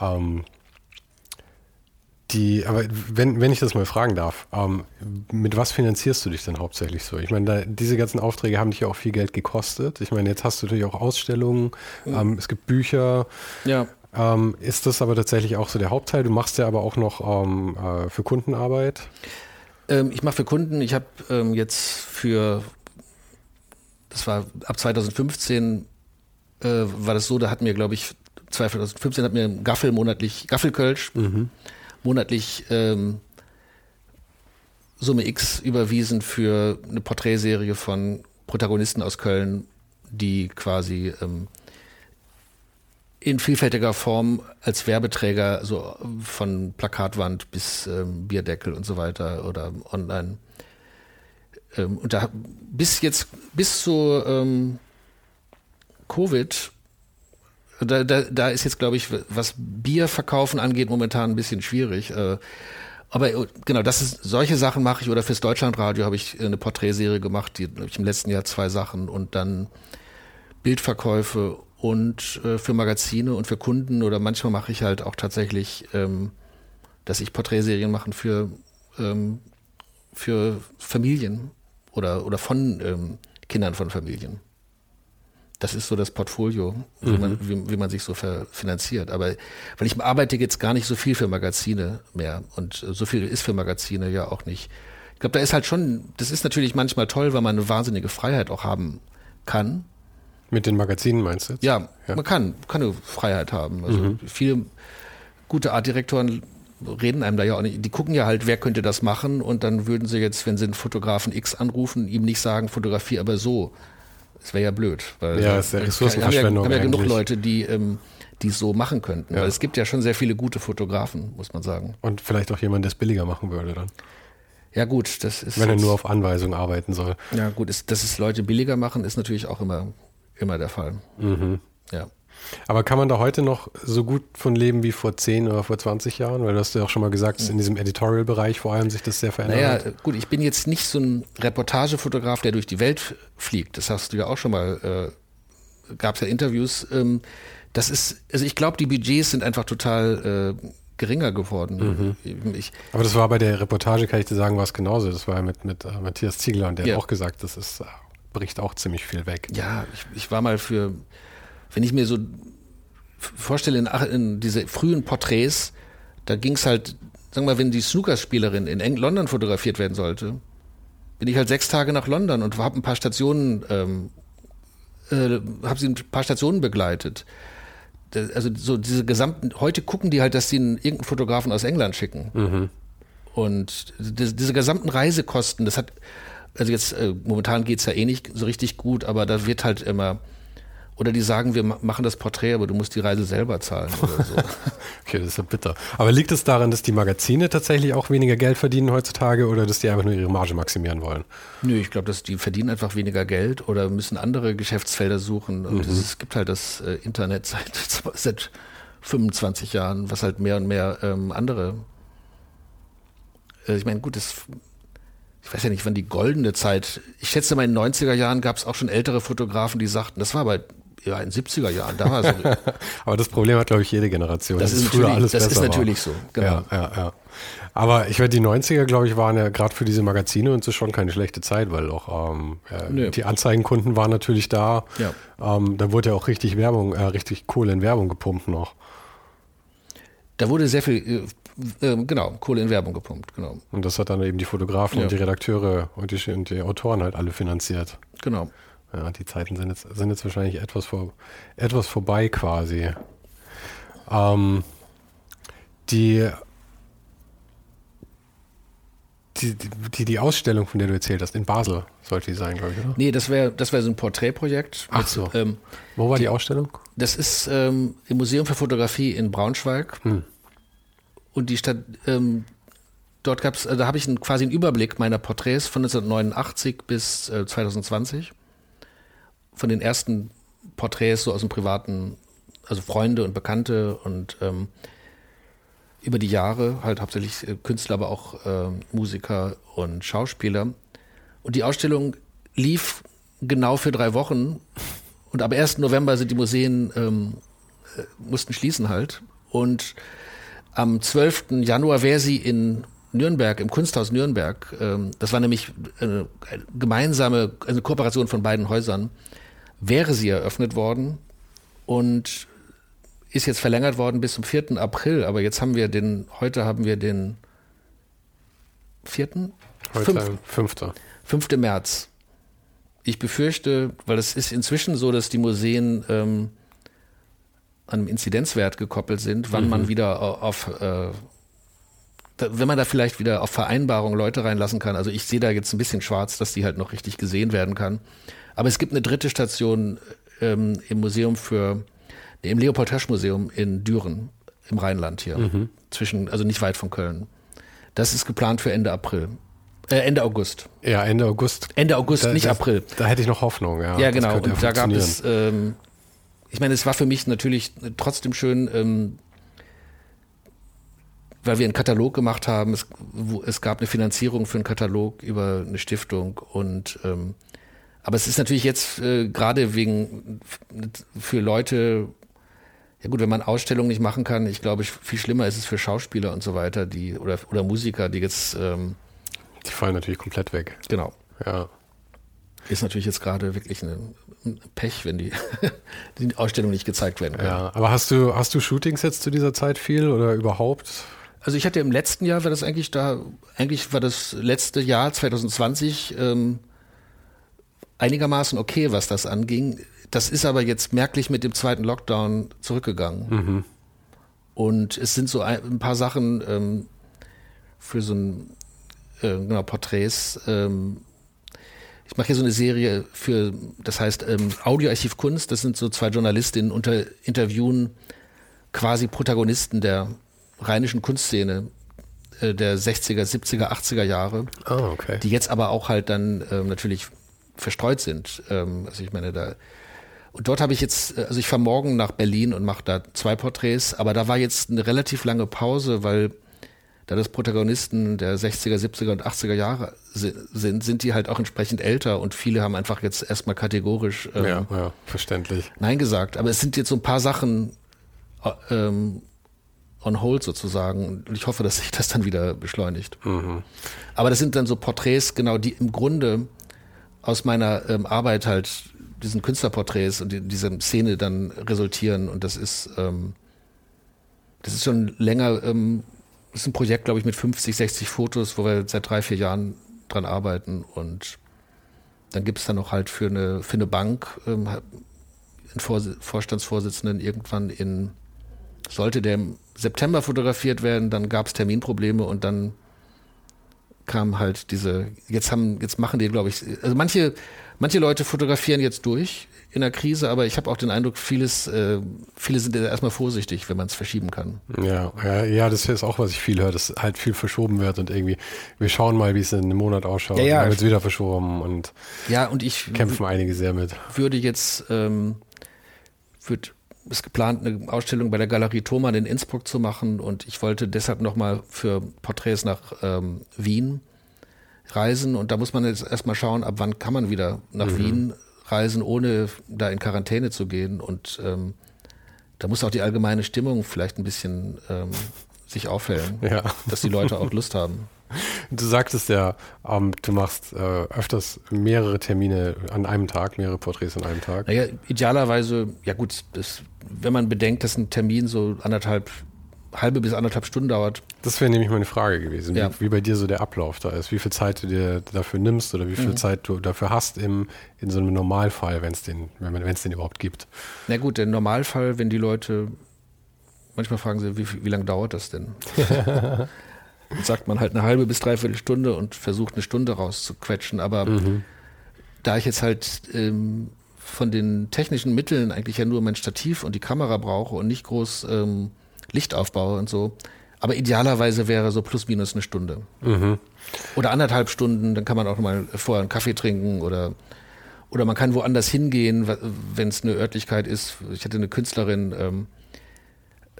Ähm, die, aber wenn, wenn ich das mal fragen darf, ähm, mit was finanzierst du dich denn hauptsächlich so? Ich meine, da, diese ganzen Aufträge haben dich ja auch viel Geld gekostet. Ich meine, jetzt hast du natürlich auch Ausstellungen, mhm. ähm, es gibt Bücher. Ja. Ähm, ist das aber tatsächlich auch so der Hauptteil? Du machst ja aber auch noch ähm, äh, für Kundenarbeit? Ähm, ich mache für Kunden, ich habe ähm, jetzt für, das war ab 2015 äh, war das so, da hatten wir, glaube ich, 2015 hat mir Gaffel monatlich, Gaffelkölsch, mhm. monatlich ähm, Summe X überwiesen für eine Porträtserie von Protagonisten aus Köln, die quasi ähm, in vielfältiger Form als Werbeträger, so von Plakatwand bis ähm, Bierdeckel und so weiter oder online. Ähm, und da bis jetzt, bis zu ähm, Covid, da, da, da ist jetzt, glaube ich, was Bierverkaufen angeht, momentan ein bisschen schwierig. Äh, aber äh, genau, das ist, solche Sachen mache ich oder fürs Deutschlandradio habe ich eine Porträtserie gemacht, die habe ich im letzten Jahr zwei Sachen und dann Bildverkäufe und äh, für Magazine und für Kunden oder manchmal mache ich halt auch tatsächlich, ähm, dass ich Porträtserien mache für, ähm, für Familien oder, oder von ähm, Kindern von Familien. Das ist so das Portfolio, mhm. wie, man, wie, wie, man sich so finanziert. Aber weil ich arbeite jetzt gar nicht so viel für Magazine mehr und so viel ist für Magazine ja auch nicht. Ich glaube, da ist halt schon, das ist natürlich manchmal toll, weil man eine wahnsinnige Freiheit auch haben kann. Mit den Magazinen meinst du jetzt? Ja, ja. man kann, kann eine Freiheit haben. Also mhm. viele gute Artdirektoren reden einem da ja auch nicht. Die gucken ja halt, wer könnte das machen und dann würden sie jetzt, wenn sie einen Fotografen X anrufen, ihm nicht sagen, fotografier aber so. Das wäre ja blöd. Weil ja, ist ja Ressourcenverschwendung. Haben ja, haben ja genug Leute, die ähm, die es so machen könnten. Ja. Weil es gibt ja schon sehr viele gute Fotografen, muss man sagen. Und vielleicht auch jemand, der es billiger machen würde dann. Ja gut, das ist. Wenn er nur auf Anweisung arbeiten soll. Ja gut, ist, dass es Leute billiger machen, ist natürlich auch immer immer der Fall. Mhm. Ja. Aber kann man da heute noch so gut von leben wie vor 10 oder vor 20 Jahren? Weil du hast ja auch schon mal gesagt, in diesem Editorial-Bereich vor allem sich das sehr verändert naja, hat. gut, ich bin jetzt nicht so ein Reportagefotograf, der durch die Welt fliegt. Das hast du ja auch schon mal, äh, gab es ja Interviews. Ähm, das ist, also ich glaube, die Budgets sind einfach total äh, geringer geworden. Mhm. Ich, Aber das war bei der Reportage, kann ich dir sagen, war es genauso. Das war mit, mit uh, Matthias Ziegler und der ja. hat auch gesagt, das ist uh, bricht auch ziemlich viel weg. Ja, ich, ich war mal für, wenn ich mir so vorstelle, in, in diese frühen Porträts, da ging es halt, sagen wir mal, wenn die Snookerspielerin in Eng London fotografiert werden sollte, bin ich halt sechs Tage nach London und habe ein paar Stationen, ähm, äh, habe sie ein paar Stationen begleitet. Also so diese gesamten, heute gucken die halt, dass sie einen, irgendeinen Fotografen aus England schicken. Mhm. Und diese, diese gesamten Reisekosten, das hat, also jetzt äh, momentan geht's ja eh nicht so richtig gut, aber da wird halt immer, oder die sagen, wir machen das Porträt, aber du musst die Reise selber zahlen oder so. okay, das ist ja bitter. Aber liegt es daran, dass die Magazine tatsächlich auch weniger Geld verdienen heutzutage oder dass die einfach nur ihre Marge maximieren wollen? Nö, ich glaube, dass die verdienen einfach weniger Geld oder müssen andere Geschäftsfelder suchen. Und mhm. es gibt halt das äh, Internet seit, seit 25 Jahren, was halt mehr und mehr ähm, andere äh, ich meine, gut, das ich weiß ja nicht, wann die goldene Zeit, ich schätze mal in den 90er Jahren gab es auch schon ältere Fotografen, die sagten, das war aber ja, in den 70er Jahren, da war so. aber das Problem hat, glaube ich, jede Generation. Das, das ist, früher alles Das ist natürlich war. so, genau. Ja, ja, ja. Aber ich werde die 90er, glaube ich, waren ja gerade für diese Magazine und so schon keine schlechte Zeit, weil auch ähm, äh, die Anzeigenkunden waren natürlich da. Ja. Ähm, da wurde ja auch richtig Werbung, äh, richtig Kohle in Werbung gepumpt noch. Da wurde sehr viel äh, ähm, genau, Kohle in Werbung gepumpt, genau. Und das hat dann eben die Fotografen ja. und die Redakteure und die, und die, Autoren halt alle finanziert. Genau. Ja, die Zeiten sind jetzt, sind jetzt wahrscheinlich etwas, vor, etwas vorbei quasi. Ähm, die, die, die, die Ausstellung, von der du erzählt hast, in Basel sollte die sein, glaube ich, oder? Nee, das wäre das wär so ein Porträtprojekt. Ach so. ähm, Wo war die, die, Ausstellung? Das ist ähm, im Museum für Fotografie in Braunschweig. Hm. Und die Stadt, ähm, dort gab es, äh, da habe ich einen, quasi einen Überblick meiner Porträts von 1989 bis äh, 2020. Von den ersten Porträts so aus dem privaten, also Freunde und Bekannte und ähm, über die Jahre halt hauptsächlich äh, Künstler, aber auch äh, Musiker und Schauspieler. Und die Ausstellung lief genau für drei Wochen. Und ab 1. November sind die Museen ähm, äh, mussten schließen halt. Und am 12. Januar wäre sie in Nürnberg, im Kunsthaus Nürnberg. Ähm, das war nämlich eine gemeinsame, eine Kooperation von beiden Häusern. Wäre sie eröffnet worden und ist jetzt verlängert worden bis zum 4. April. Aber jetzt haben wir den, heute haben wir den 4. Heute 5. 5. März. Ich befürchte, weil es ist inzwischen so, dass die Museen ähm, an einem Inzidenzwert gekoppelt sind, wann mhm. man wieder auf, äh, wenn man da vielleicht wieder auf Vereinbarung Leute reinlassen kann. Also ich sehe da jetzt ein bisschen schwarz, dass die halt noch richtig gesehen werden kann. Aber es gibt eine dritte Station ähm, im Museum für Im Leopold-Hirsch-Museum in Düren, im Rheinland hier. Mhm. Zwischen, also nicht weit von Köln. Das ist geplant für Ende April. Äh, Ende August. Ja, Ende August. Ende August, Da- nicht das, April. Da hätte ich noch Hoffnung, ja. Ja, genau. Und da gab es, ähm, ich meine, es war für mich natürlich trotzdem schön, ähm, weil wir einen Katalog gemacht haben. Es, wo, es gab eine Finanzierung für einen Katalog über eine Stiftung und ähm, aber es ist natürlich jetzt äh, gerade wegen für Leute, ja gut, wenn man Ausstellungen nicht machen kann, ich glaube, viel schlimmer ist es für Schauspieler und so weiter, die oder oder Musiker, die jetzt ähm, Die fallen natürlich komplett weg. genau Ja. ist natürlich jetzt gerade wirklich ein Pech, wenn die, die Ausstellung nicht gezeigt werden kann. Ja, aber hast du, hast du Shootings jetzt zu dieser Zeit viel oder überhaupt? Also ich hatte im letzten Jahr, war das eigentlich da, eigentlich war das letzte Jahr 2020 ähm, einigermaßen okay, was das anging. Das ist aber jetzt merklich mit dem zweiten Lockdown zurückgegangen. Und es sind so ein, ein paar Sachen ähm, für so ein äh, genau, Porträts. Ähm, ich mache hier so eine Serie für, das heißt ähm, Audioarchiv Kunst. Das sind so zwei Journalistinnen unter interviewen quasi Protagonisten der rheinischen Kunstszene äh, der 60er, 70er, 80er Jahre, Ah, okay. die jetzt aber auch halt dann ähm, natürlich verstreut sind. Ähm, also ich meine, da und dort habe ich jetzt, äh, also ich fahre morgen nach Berlin und mache da zwei Porträts, aber da war jetzt eine relativ lange Pause, weil da das Protagonisten der 60er, 70er und 80er Jahre si- sind, sind die halt auch entsprechend älter und viele haben einfach jetzt erstmal kategorisch ähm, ja, ja, verständlich. Nein gesagt. Aber es sind jetzt so ein paar Sachen äh, ähm, on hold sozusagen. Und ich hoffe, dass sich das dann wieder beschleunigt. Aber das sind dann so Porträts, genau, die im Grunde aus meiner ähm, Arbeit halt diesen Künstlerporträts und die, dieser Szene dann resultieren. Und das ist, ähm, das ist schon länger, ähm, das ist ein Projekt, glaube ich, mit 50, 60 Fotos, wo wir seit drei, vier Jahren dran arbeiten. Und dann gibt es dann noch halt für eine, für eine Bank ähm, einen Vor Vorstandsvorsitzenden irgendwann in, sollte der September fotografiert werden, dann gab es Terminprobleme und dann kam halt diese, jetzt haben, jetzt machen die, glaube ich, also manche, manche Leute fotografieren jetzt durch in der Krise, aber ich habe auch den Eindruck, vieles, äh, viele sind erstmal vorsichtig, wenn man es verschieben kann. Ja, ja, ja, das ist auch, was ich viel höre, dass halt viel verschoben wird und irgendwie, wir schauen mal, wie es in einem Monat ausschaut. Ja, ja. Dann wird es wieder verschoben und Ja, und ich kämpfen einige sehr mit. würde jetzt, ähm, wird, ist geplant, eine Ausstellung bei der Galerie Thomann in Innsbruck zu machen und ich wollte deshalb nochmal für Porträts nach ähm, Wien reisen und da muss man jetzt erstmal schauen, ab wann kann man wieder nach Wien reisen, ohne da in Quarantäne zu gehen und ähm, da muss auch die allgemeine Stimmung vielleicht ein bisschen ähm, sich aufhellen, Ja. dass die Leute auch Lust haben. Du sagtest ja, ähm, du machst äh, öfters mehrere Termine an einem Tag, mehrere Porträts an einem Tag. Naja, idealerweise, ja gut, das, wenn man bedenkt, dass ein Termin so anderthalb, halbe bis anderthalb Stunden dauert, Das wäre nämlich meine Frage gewesen, Ja. wie, wie bei dir so der Ablauf da ist, wie viel Zeit du dir dafür nimmst oder wie Mhm. viel Zeit du dafür hast im, in so einem Normalfall, wenn es den, wenn es den überhaupt gibt. na gut, der Normalfall, wenn die Leute, manchmal fragen sie, wie, wie lange dauert das denn? Sagt man halt eine halbe bis dreiviertel Stunde und versucht eine Stunde rauszuquetschen, aber da ich jetzt halt ähm, von den technischen Mitteln eigentlich ja nur mein Stativ und die Kamera brauche und nicht groß ähm, Licht aufbaue und so, aber idealerweise wäre so plus minus eine Stunde. Oder anderthalb Stunden, dann kann man auch mal vorher einen Kaffee trinken oder, oder man kann woanders hingehen, wenn es eine Örtlichkeit ist. Ich hatte eine Künstlerin, ähm,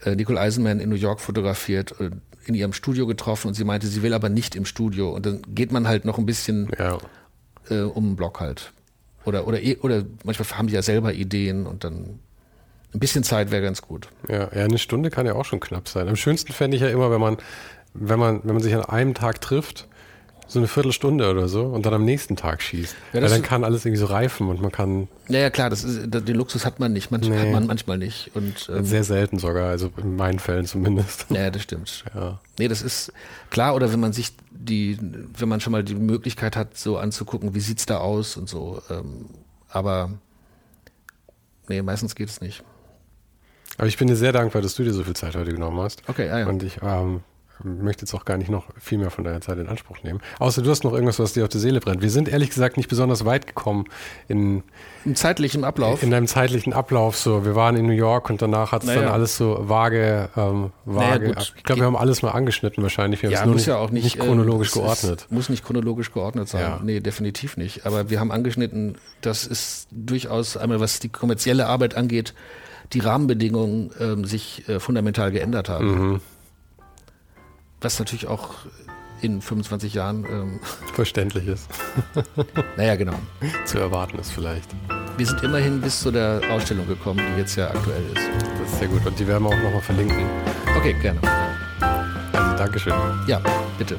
äh, Nicole Eisenman in New York fotografiert, äh, in ihrem Studio getroffen und sie meinte, sie will aber nicht im Studio. Und dann geht man halt noch ein bisschen Ja. äh, um den Block halt. Oder, oder, eh- oder manchmal haben die ja selber Ideen und dann ein bisschen Zeit wäre ganz gut. Ja, ja, eine Stunde kann ja auch schon knapp sein. Am schönsten fände ich ja immer, wenn man, wenn man, wenn man sich an einem Tag trifft, so eine Viertelstunde oder so und dann am nächsten Tag schießt. Ja, Weil dann kann alles irgendwie so reifen und man kann Naja, klar, das ist, den Luxus hat man nicht. Manchmal Nee. hat man manchmal nicht. Und, ähm, sehr selten sogar, also in meinen Fällen zumindest. ja, das stimmt. Ja. Nee, das ist klar, oder wenn man sich die, wenn man schon mal die Möglichkeit hat, so anzugucken, wie sieht's da aus und so. Ähm, aber nee, meistens geht es nicht. Aber ich bin dir sehr dankbar, dass du dir so viel Zeit heute genommen hast. Okay, ah ja. Und ich ähm, möchte jetzt auch gar nicht noch viel mehr von deiner Zeit in Anspruch nehmen. Außer du hast noch irgendwas, was dir auf der Seele brennt. Wir sind ehrlich gesagt nicht besonders weit gekommen in im zeitlichen Ablauf. In einem zeitlichen Ablauf. So, wir waren in New York und danach hat es naja. dann alles so vage, ähm, vage. Naja, ich glaube, wir haben alles mal angeschnitten wahrscheinlich. Wir ja, muss nicht, ja auch nicht, nicht chronologisch äh, geordnet. Muss nicht chronologisch geordnet sein. Ja. Nee, definitiv nicht. Aber wir haben angeschnitten, das ist durchaus einmal, was die kommerzielle Arbeit angeht, die Rahmenbedingungen ähm, sich äh, fundamental geändert haben. Mhm. Was natürlich auch in 25 Jahren ähm, verständlich ist. naja, genau. Zu erwarten ist vielleicht. Wir sind immerhin bis zu der Ausstellung gekommen, die jetzt ja aktuell ist. Das ist sehr gut und die werden wir auch nochmal verlinken. Okay, gerne. Also Dankeschön. Ja, bitte.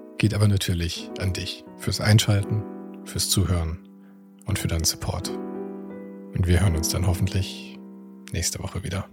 geht aber natürlich an dich fürs Einschalten, fürs Zuhören und für deinen Support. Und wir hören uns dann hoffentlich nächste Woche wieder.